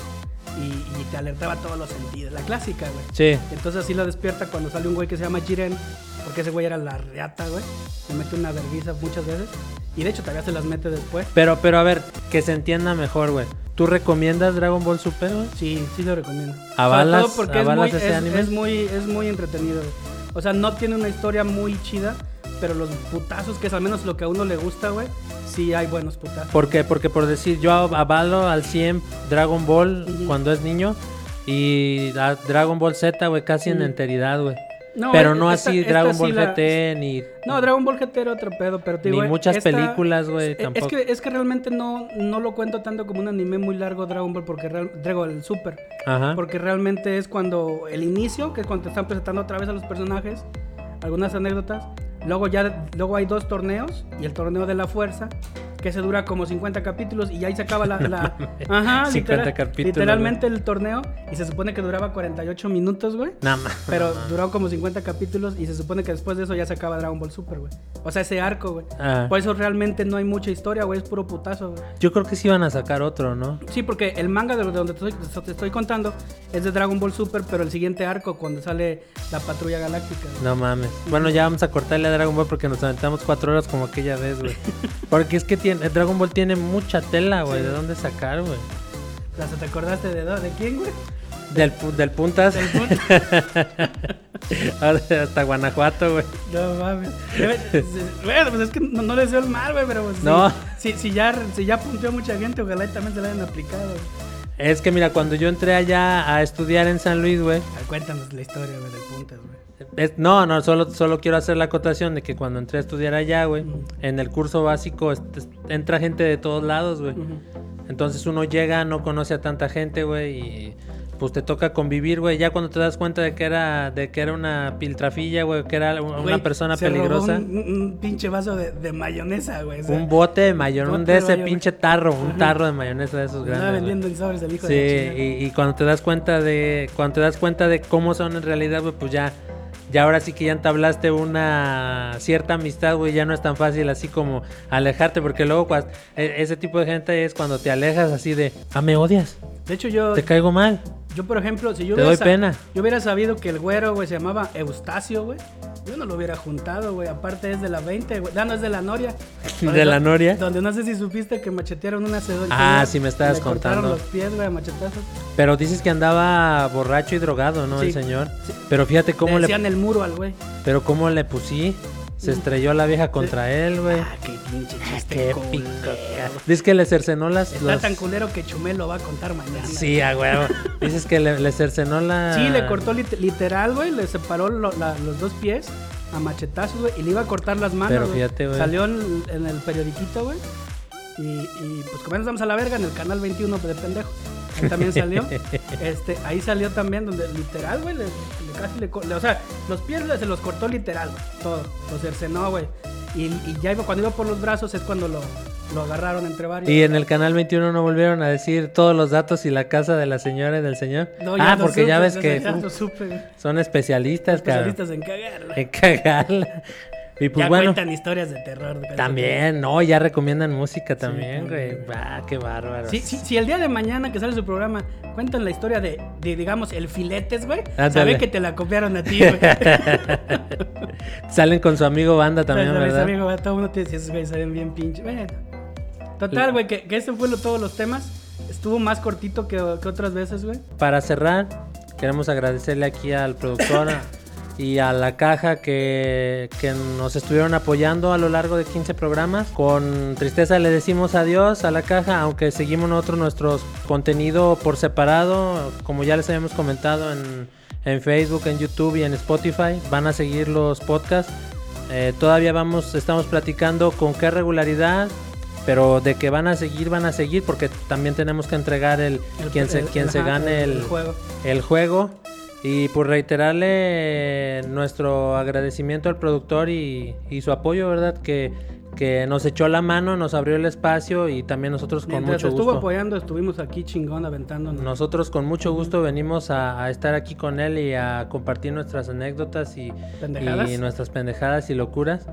S3: y, y te alertaba todos los sentidos. La clásica, güey.
S2: Sí.
S3: Entonces así lo despierta cuando sale un güey que se llama Jiren, porque ese güey era la reata, güey. Le mete una vergüenza muchas veces. Y de hecho todavía se las mete después.
S2: Pero pero a ver, que se entienda mejor, güey. ¿Tú recomiendas Dragon Ball Super, güey?
S3: Sí, sí lo recomiendo.
S2: ¿Avalas-
S3: Sobre todo porque es muy,
S2: ese
S3: es,
S2: anime?
S3: es muy, es muy entretenido. güey. O sea, no tiene una historia muy chida, pero los putazos, que es al menos lo que a uno le gusta, güey, sí hay buenos putazos.
S2: ¿Por qué? Porque por decir, yo avalo al 100 Dragon Ball
S3: Ujú.
S2: cuando es niño y a Dragon Ball Z, güey, casi en
S3: Ujú.
S2: enteridad, güey.
S3: No,
S2: Pero
S3: eh,
S2: no
S3: esta-
S2: así Dragon
S3: sí
S2: Ball
S3: la-
S2: GT ni
S3: No, Dragon Ball GT era otro pedo, pero te
S2: Ni
S3: digo, eh,
S2: muchas
S3: esta-
S2: películas, güey,
S3: es-
S2: tampoco.
S3: Es que, es que realmente no, no lo cuento tanto como un anime muy largo Dragon Ball, porque real, Dragon el Super.
S2: Ajá.
S3: Porque realmente es cuando el inicio, que es cuando te están presentando otra vez a los personajes, algunas anécdotas. Luego ya luego hay dos torneos y el torneo de la fuerza que se dura como 50 capítulos y ahí se acaba la, la- ajá,
S2: 50
S3: literal-
S2: capítulos,
S3: literalmente el torneo y se supone que duraba 48 minutos, güey.
S2: Nada más.
S3: Pero duró como 50 capítulos y se supone que después de eso ya se acaba Dragon Ball Super, güey. O sea, ese arco, güey.
S2: Ah.
S3: Por eso realmente no hay mucha historia, güey, es puro putazo, güey.
S2: Yo creo que sí iban a sacar otro, ¿no?
S3: Sí, porque el manga de donde te estoy, te estoy contando es de Dragon Ball Super, pero el siguiente arco cuando sale la patrulla galáctica. güey.
S2: No mames. Bueno, ya vamos a cortarle a Dragon Ball porque nos aventamos cuatro horas como aquella vez, güey. Porque es que tiene, Dragon Ball tiene mucha tela, güey. ¿De dónde sacar, güey?
S3: ¿Hasta te acordaste de, de quién, güey?
S2: Del, del puntas
S3: Del punto.
S2: hasta Guanajuato, güey.
S3: No mames. Bueno, pues es que no, no le deseo el mal, güey, pero pues.
S2: No.
S3: Si, si ya, si ya punteó mucha gente, ojalá y también se la hayan aplicado. güey.
S2: Es que mira, cuando yo entré allá a estudiar en San Luis, güey.
S3: Cuéntanos la historia, güey, del puntas, güey.
S2: Es- no, no, solo, solo quiero hacer la acotación de que cuando entré a estudiar allá, güey, en el curso básico entra gente de todos lados, güey. Entonces uno llega, no conoce a tanta gente, güey, y pues te toca convivir, güey. Ya cuando te das cuenta de que era, de que era una piltrafilla, güey, que era un- una
S3: Güey,
S2: persona
S3: se
S2: peligrosa.
S3: Un, un- un pinche vaso de, de mayonesa, güey. o sea,
S2: Un bote de mayonesa,
S3: bote
S2: de ese
S3: mayonesa.
S2: pinche tarro, un
S3: Ajá.
S2: tarro de mayonesa de esos grandes.
S3: vendiendo en sobres el hijo
S2: Sí,
S3: de chingada.
S2: y, y cuando te das cuenta de, cuando te das cuenta de cómo son en realidad, güey, pues ya, ya ahora sí que ya entablaste una cierta amistad, güey, ya no es tan fácil así como alejarte, porque luego e- ese tipo de gente es cuando te alejas así de, ah, me odias,
S3: De hecho, yo,
S2: te caigo mal.
S3: Yo por ejemplo, si yo
S2: Te
S3: hubiera,
S2: doy
S3: sa-
S2: pena.
S3: yo hubiera sabido que el güero, güey, se llamaba Eustacio, güey, yo no lo hubiera juntado, güey. Aparte es de la 20, güey. Ah, no, es de la Noria.
S2: ¿De la Noria?
S3: Donde no sé si supiste que machetearon una cedora.
S2: Ah, sí me estabas contando.
S3: los pies, güey, machetazos.
S2: Pero dices que andaba borracho y drogado, ¿no?
S3: Sí,
S2: El señor.
S3: sí.
S2: Pero fíjate cómo
S3: le
S2: le,
S3: decían el muro al güey.
S2: pero cómo le pusí. Se estrelló la vieja contra él, güey.
S3: Ah, qué pinche chiste.
S2: Qué pico. Dices que le cercenó las.
S3: Está
S2: los-
S3: tan culero que Chumel lo va a contar mañana.
S2: Sí, a huevo. Dices que le, le cercenó la.
S3: Sí, le cortó lit- literal, güey, le separó lo- la- los dos pies a machetazos, güey, y le iba a cortar las manos.
S2: Pero
S3: güey.
S2: fíjate, güey.
S3: Salió en, en el periodiquito, güey. Y, y, pues vamos a la verga en el canal 21 de pendejos. Ahí también salió. este, ahí salió también donde literal, güey, le, le casi le, le- o sea, los pies se los cortó literal, güey, todo, lo cercenó, güey. Y, y ya iba, cuando iba por los brazos es cuando lo, lo agarraron entre varios.
S2: Y en el canal 21 no volvieron a decir todos los datos y la casa de la señora y del señor.
S3: No,
S2: ah, porque ya ves que
S3: ya
S2: son especialistas, cabrón.
S3: especialistas en cagar, güey.
S2: En cagarla. Y pues
S3: ya
S2: bueno,
S3: cuentan historias de terror. güey.
S2: también, no, ya recomiendan música también, güey. Ah, qué bárbaro.
S3: Si, si, si el día de mañana que sale su programa cuentan la historia de, de, digamos, el filetes, güey, sabe que te la copiaron a ti, güey.
S2: Salen con su amigo banda también, ¿verdad?
S3: amigo, güey, todo el mundo te dice, esos güeyes saben bien pinche. Bueno. Total, güey, que, que este fue lo, todos los temas. Estuvo más cortito que, que otras veces, güey.
S2: Para cerrar, queremos agradecerle aquí al productor, y a la caja que, que nos estuvieron apoyando a lo largo de 15 programas. Con tristeza le decimos adiós a la caja, aunque seguimos nosotros nuestro contenido por separado, como ya les habíamos comentado en, en Facebook, en YouTube y en Spotify. Van a seguir los podcasts. Eh, todavía vamos, estamos platicando con qué regularidad, pero de que van a seguir, van a seguir, porque también tenemos que entregar el,
S3: El-
S2: quien se,
S3: el-
S2: quien se
S3: ajá,
S2: gane
S3: el-
S2: el,
S3: el juego.
S2: el juego. Y por reiterarle nuestro agradecimiento al productor y, y su apoyo, ¿verdad? Que, que nos echó la mano, nos abrió el espacio y también nosotros con
S3: Mientras
S2: mucho
S3: estuvo
S2: gusto.
S3: apoyando, estuvimos aquí chingón aventándonos.
S2: Nosotros con mucho gusto venimos a, a estar aquí con él y a compartir nuestras anécdotas y, y nuestras pendejadas y locuras.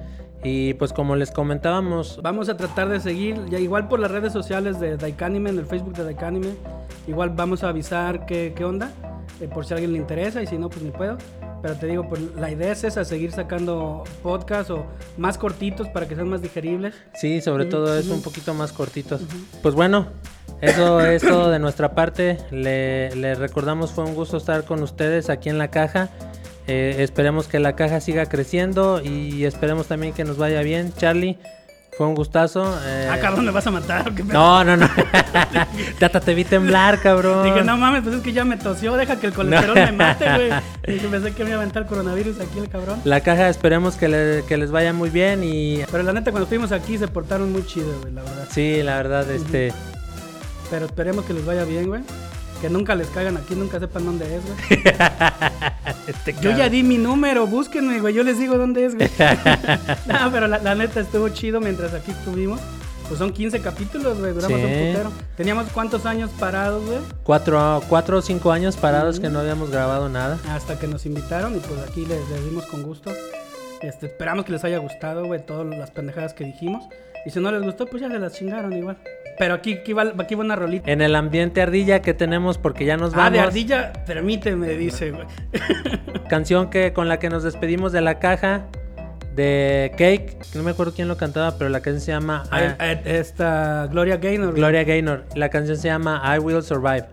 S2: Y pues como les comentábamos,
S3: Vamos a tratar de seguir, ya igual por las redes sociales de Daikanime, en el Facebook de Daikanime. Igual vamos a avisar qué, qué onda, eh, por si a alguien le interesa y si no, pues ni puedo. Pero te digo, pues la idea es esa, seguir sacando podcasts o más cortitos para que sean más digeribles.
S2: sí, sobre todo es un poquito más cortitos. Pues bueno, eso es todo de nuestra parte. Le, le recordamos, fue un gusto estar con ustedes aquí en la caja. Eh, esperemos que la caja siga creciendo y esperemos también que nos vaya bien. Charlie, fue un gustazo. eh,
S3: Ah, cabrón, ¿me vas a matar? ¿o qué?
S2: No, no, no. Tata, te vi temblar, cabrón.
S3: Dije, no mames, pues es que ya me tosió, deja que el colesterol me mate, güey. Dije, pensé que me iba a aventar coronavirus aquí el cabrón.
S2: La caja esperemos que, le- que les vaya muy bien y
S3: Pero la neta, cuando estuvimos aquí se portaron muy chido, güey, la verdad.
S2: sí, la verdad, este,
S3: Pero esperemos que les vaya bien, güey. Que nunca les caigan aquí, nunca sepan dónde es, güey.
S2: este
S3: Yo ya di mi número, búsquenme, güey. Yo les digo dónde es, güey. no, pero la, la neta estuvo chido mientras aquí estuvimos. Pues son 15 capítulos, güey. Duramos
S2: Sí.
S3: un putero. Teníamos cuántos años parados, güey.
S2: cuatro, cuatro o cinco años parados que no habíamos grabado nada.
S3: Hasta que nos invitaron y pues aquí les, les dimos con gusto. Este, esperamos que les haya gustado, güey, todas las pendejadas que dijimos. Y si no les gustó, pues ya se las chingaron igual. Pero aquí, aquí, va, aquí va una rolita.
S2: En el ambiente ardilla que tenemos porque ya nos
S3: Ah,
S2: vamos.
S3: de ardilla, permíteme, dice.
S2: Canción que con la que nos despedimos de la caja de Cake. No me acuerdo quién lo cantaba, pero la canción se llama ah,
S3: eh, Esta Gloria Gaynor.
S2: Gloria Gaynor. La canción se llama I Will Survive.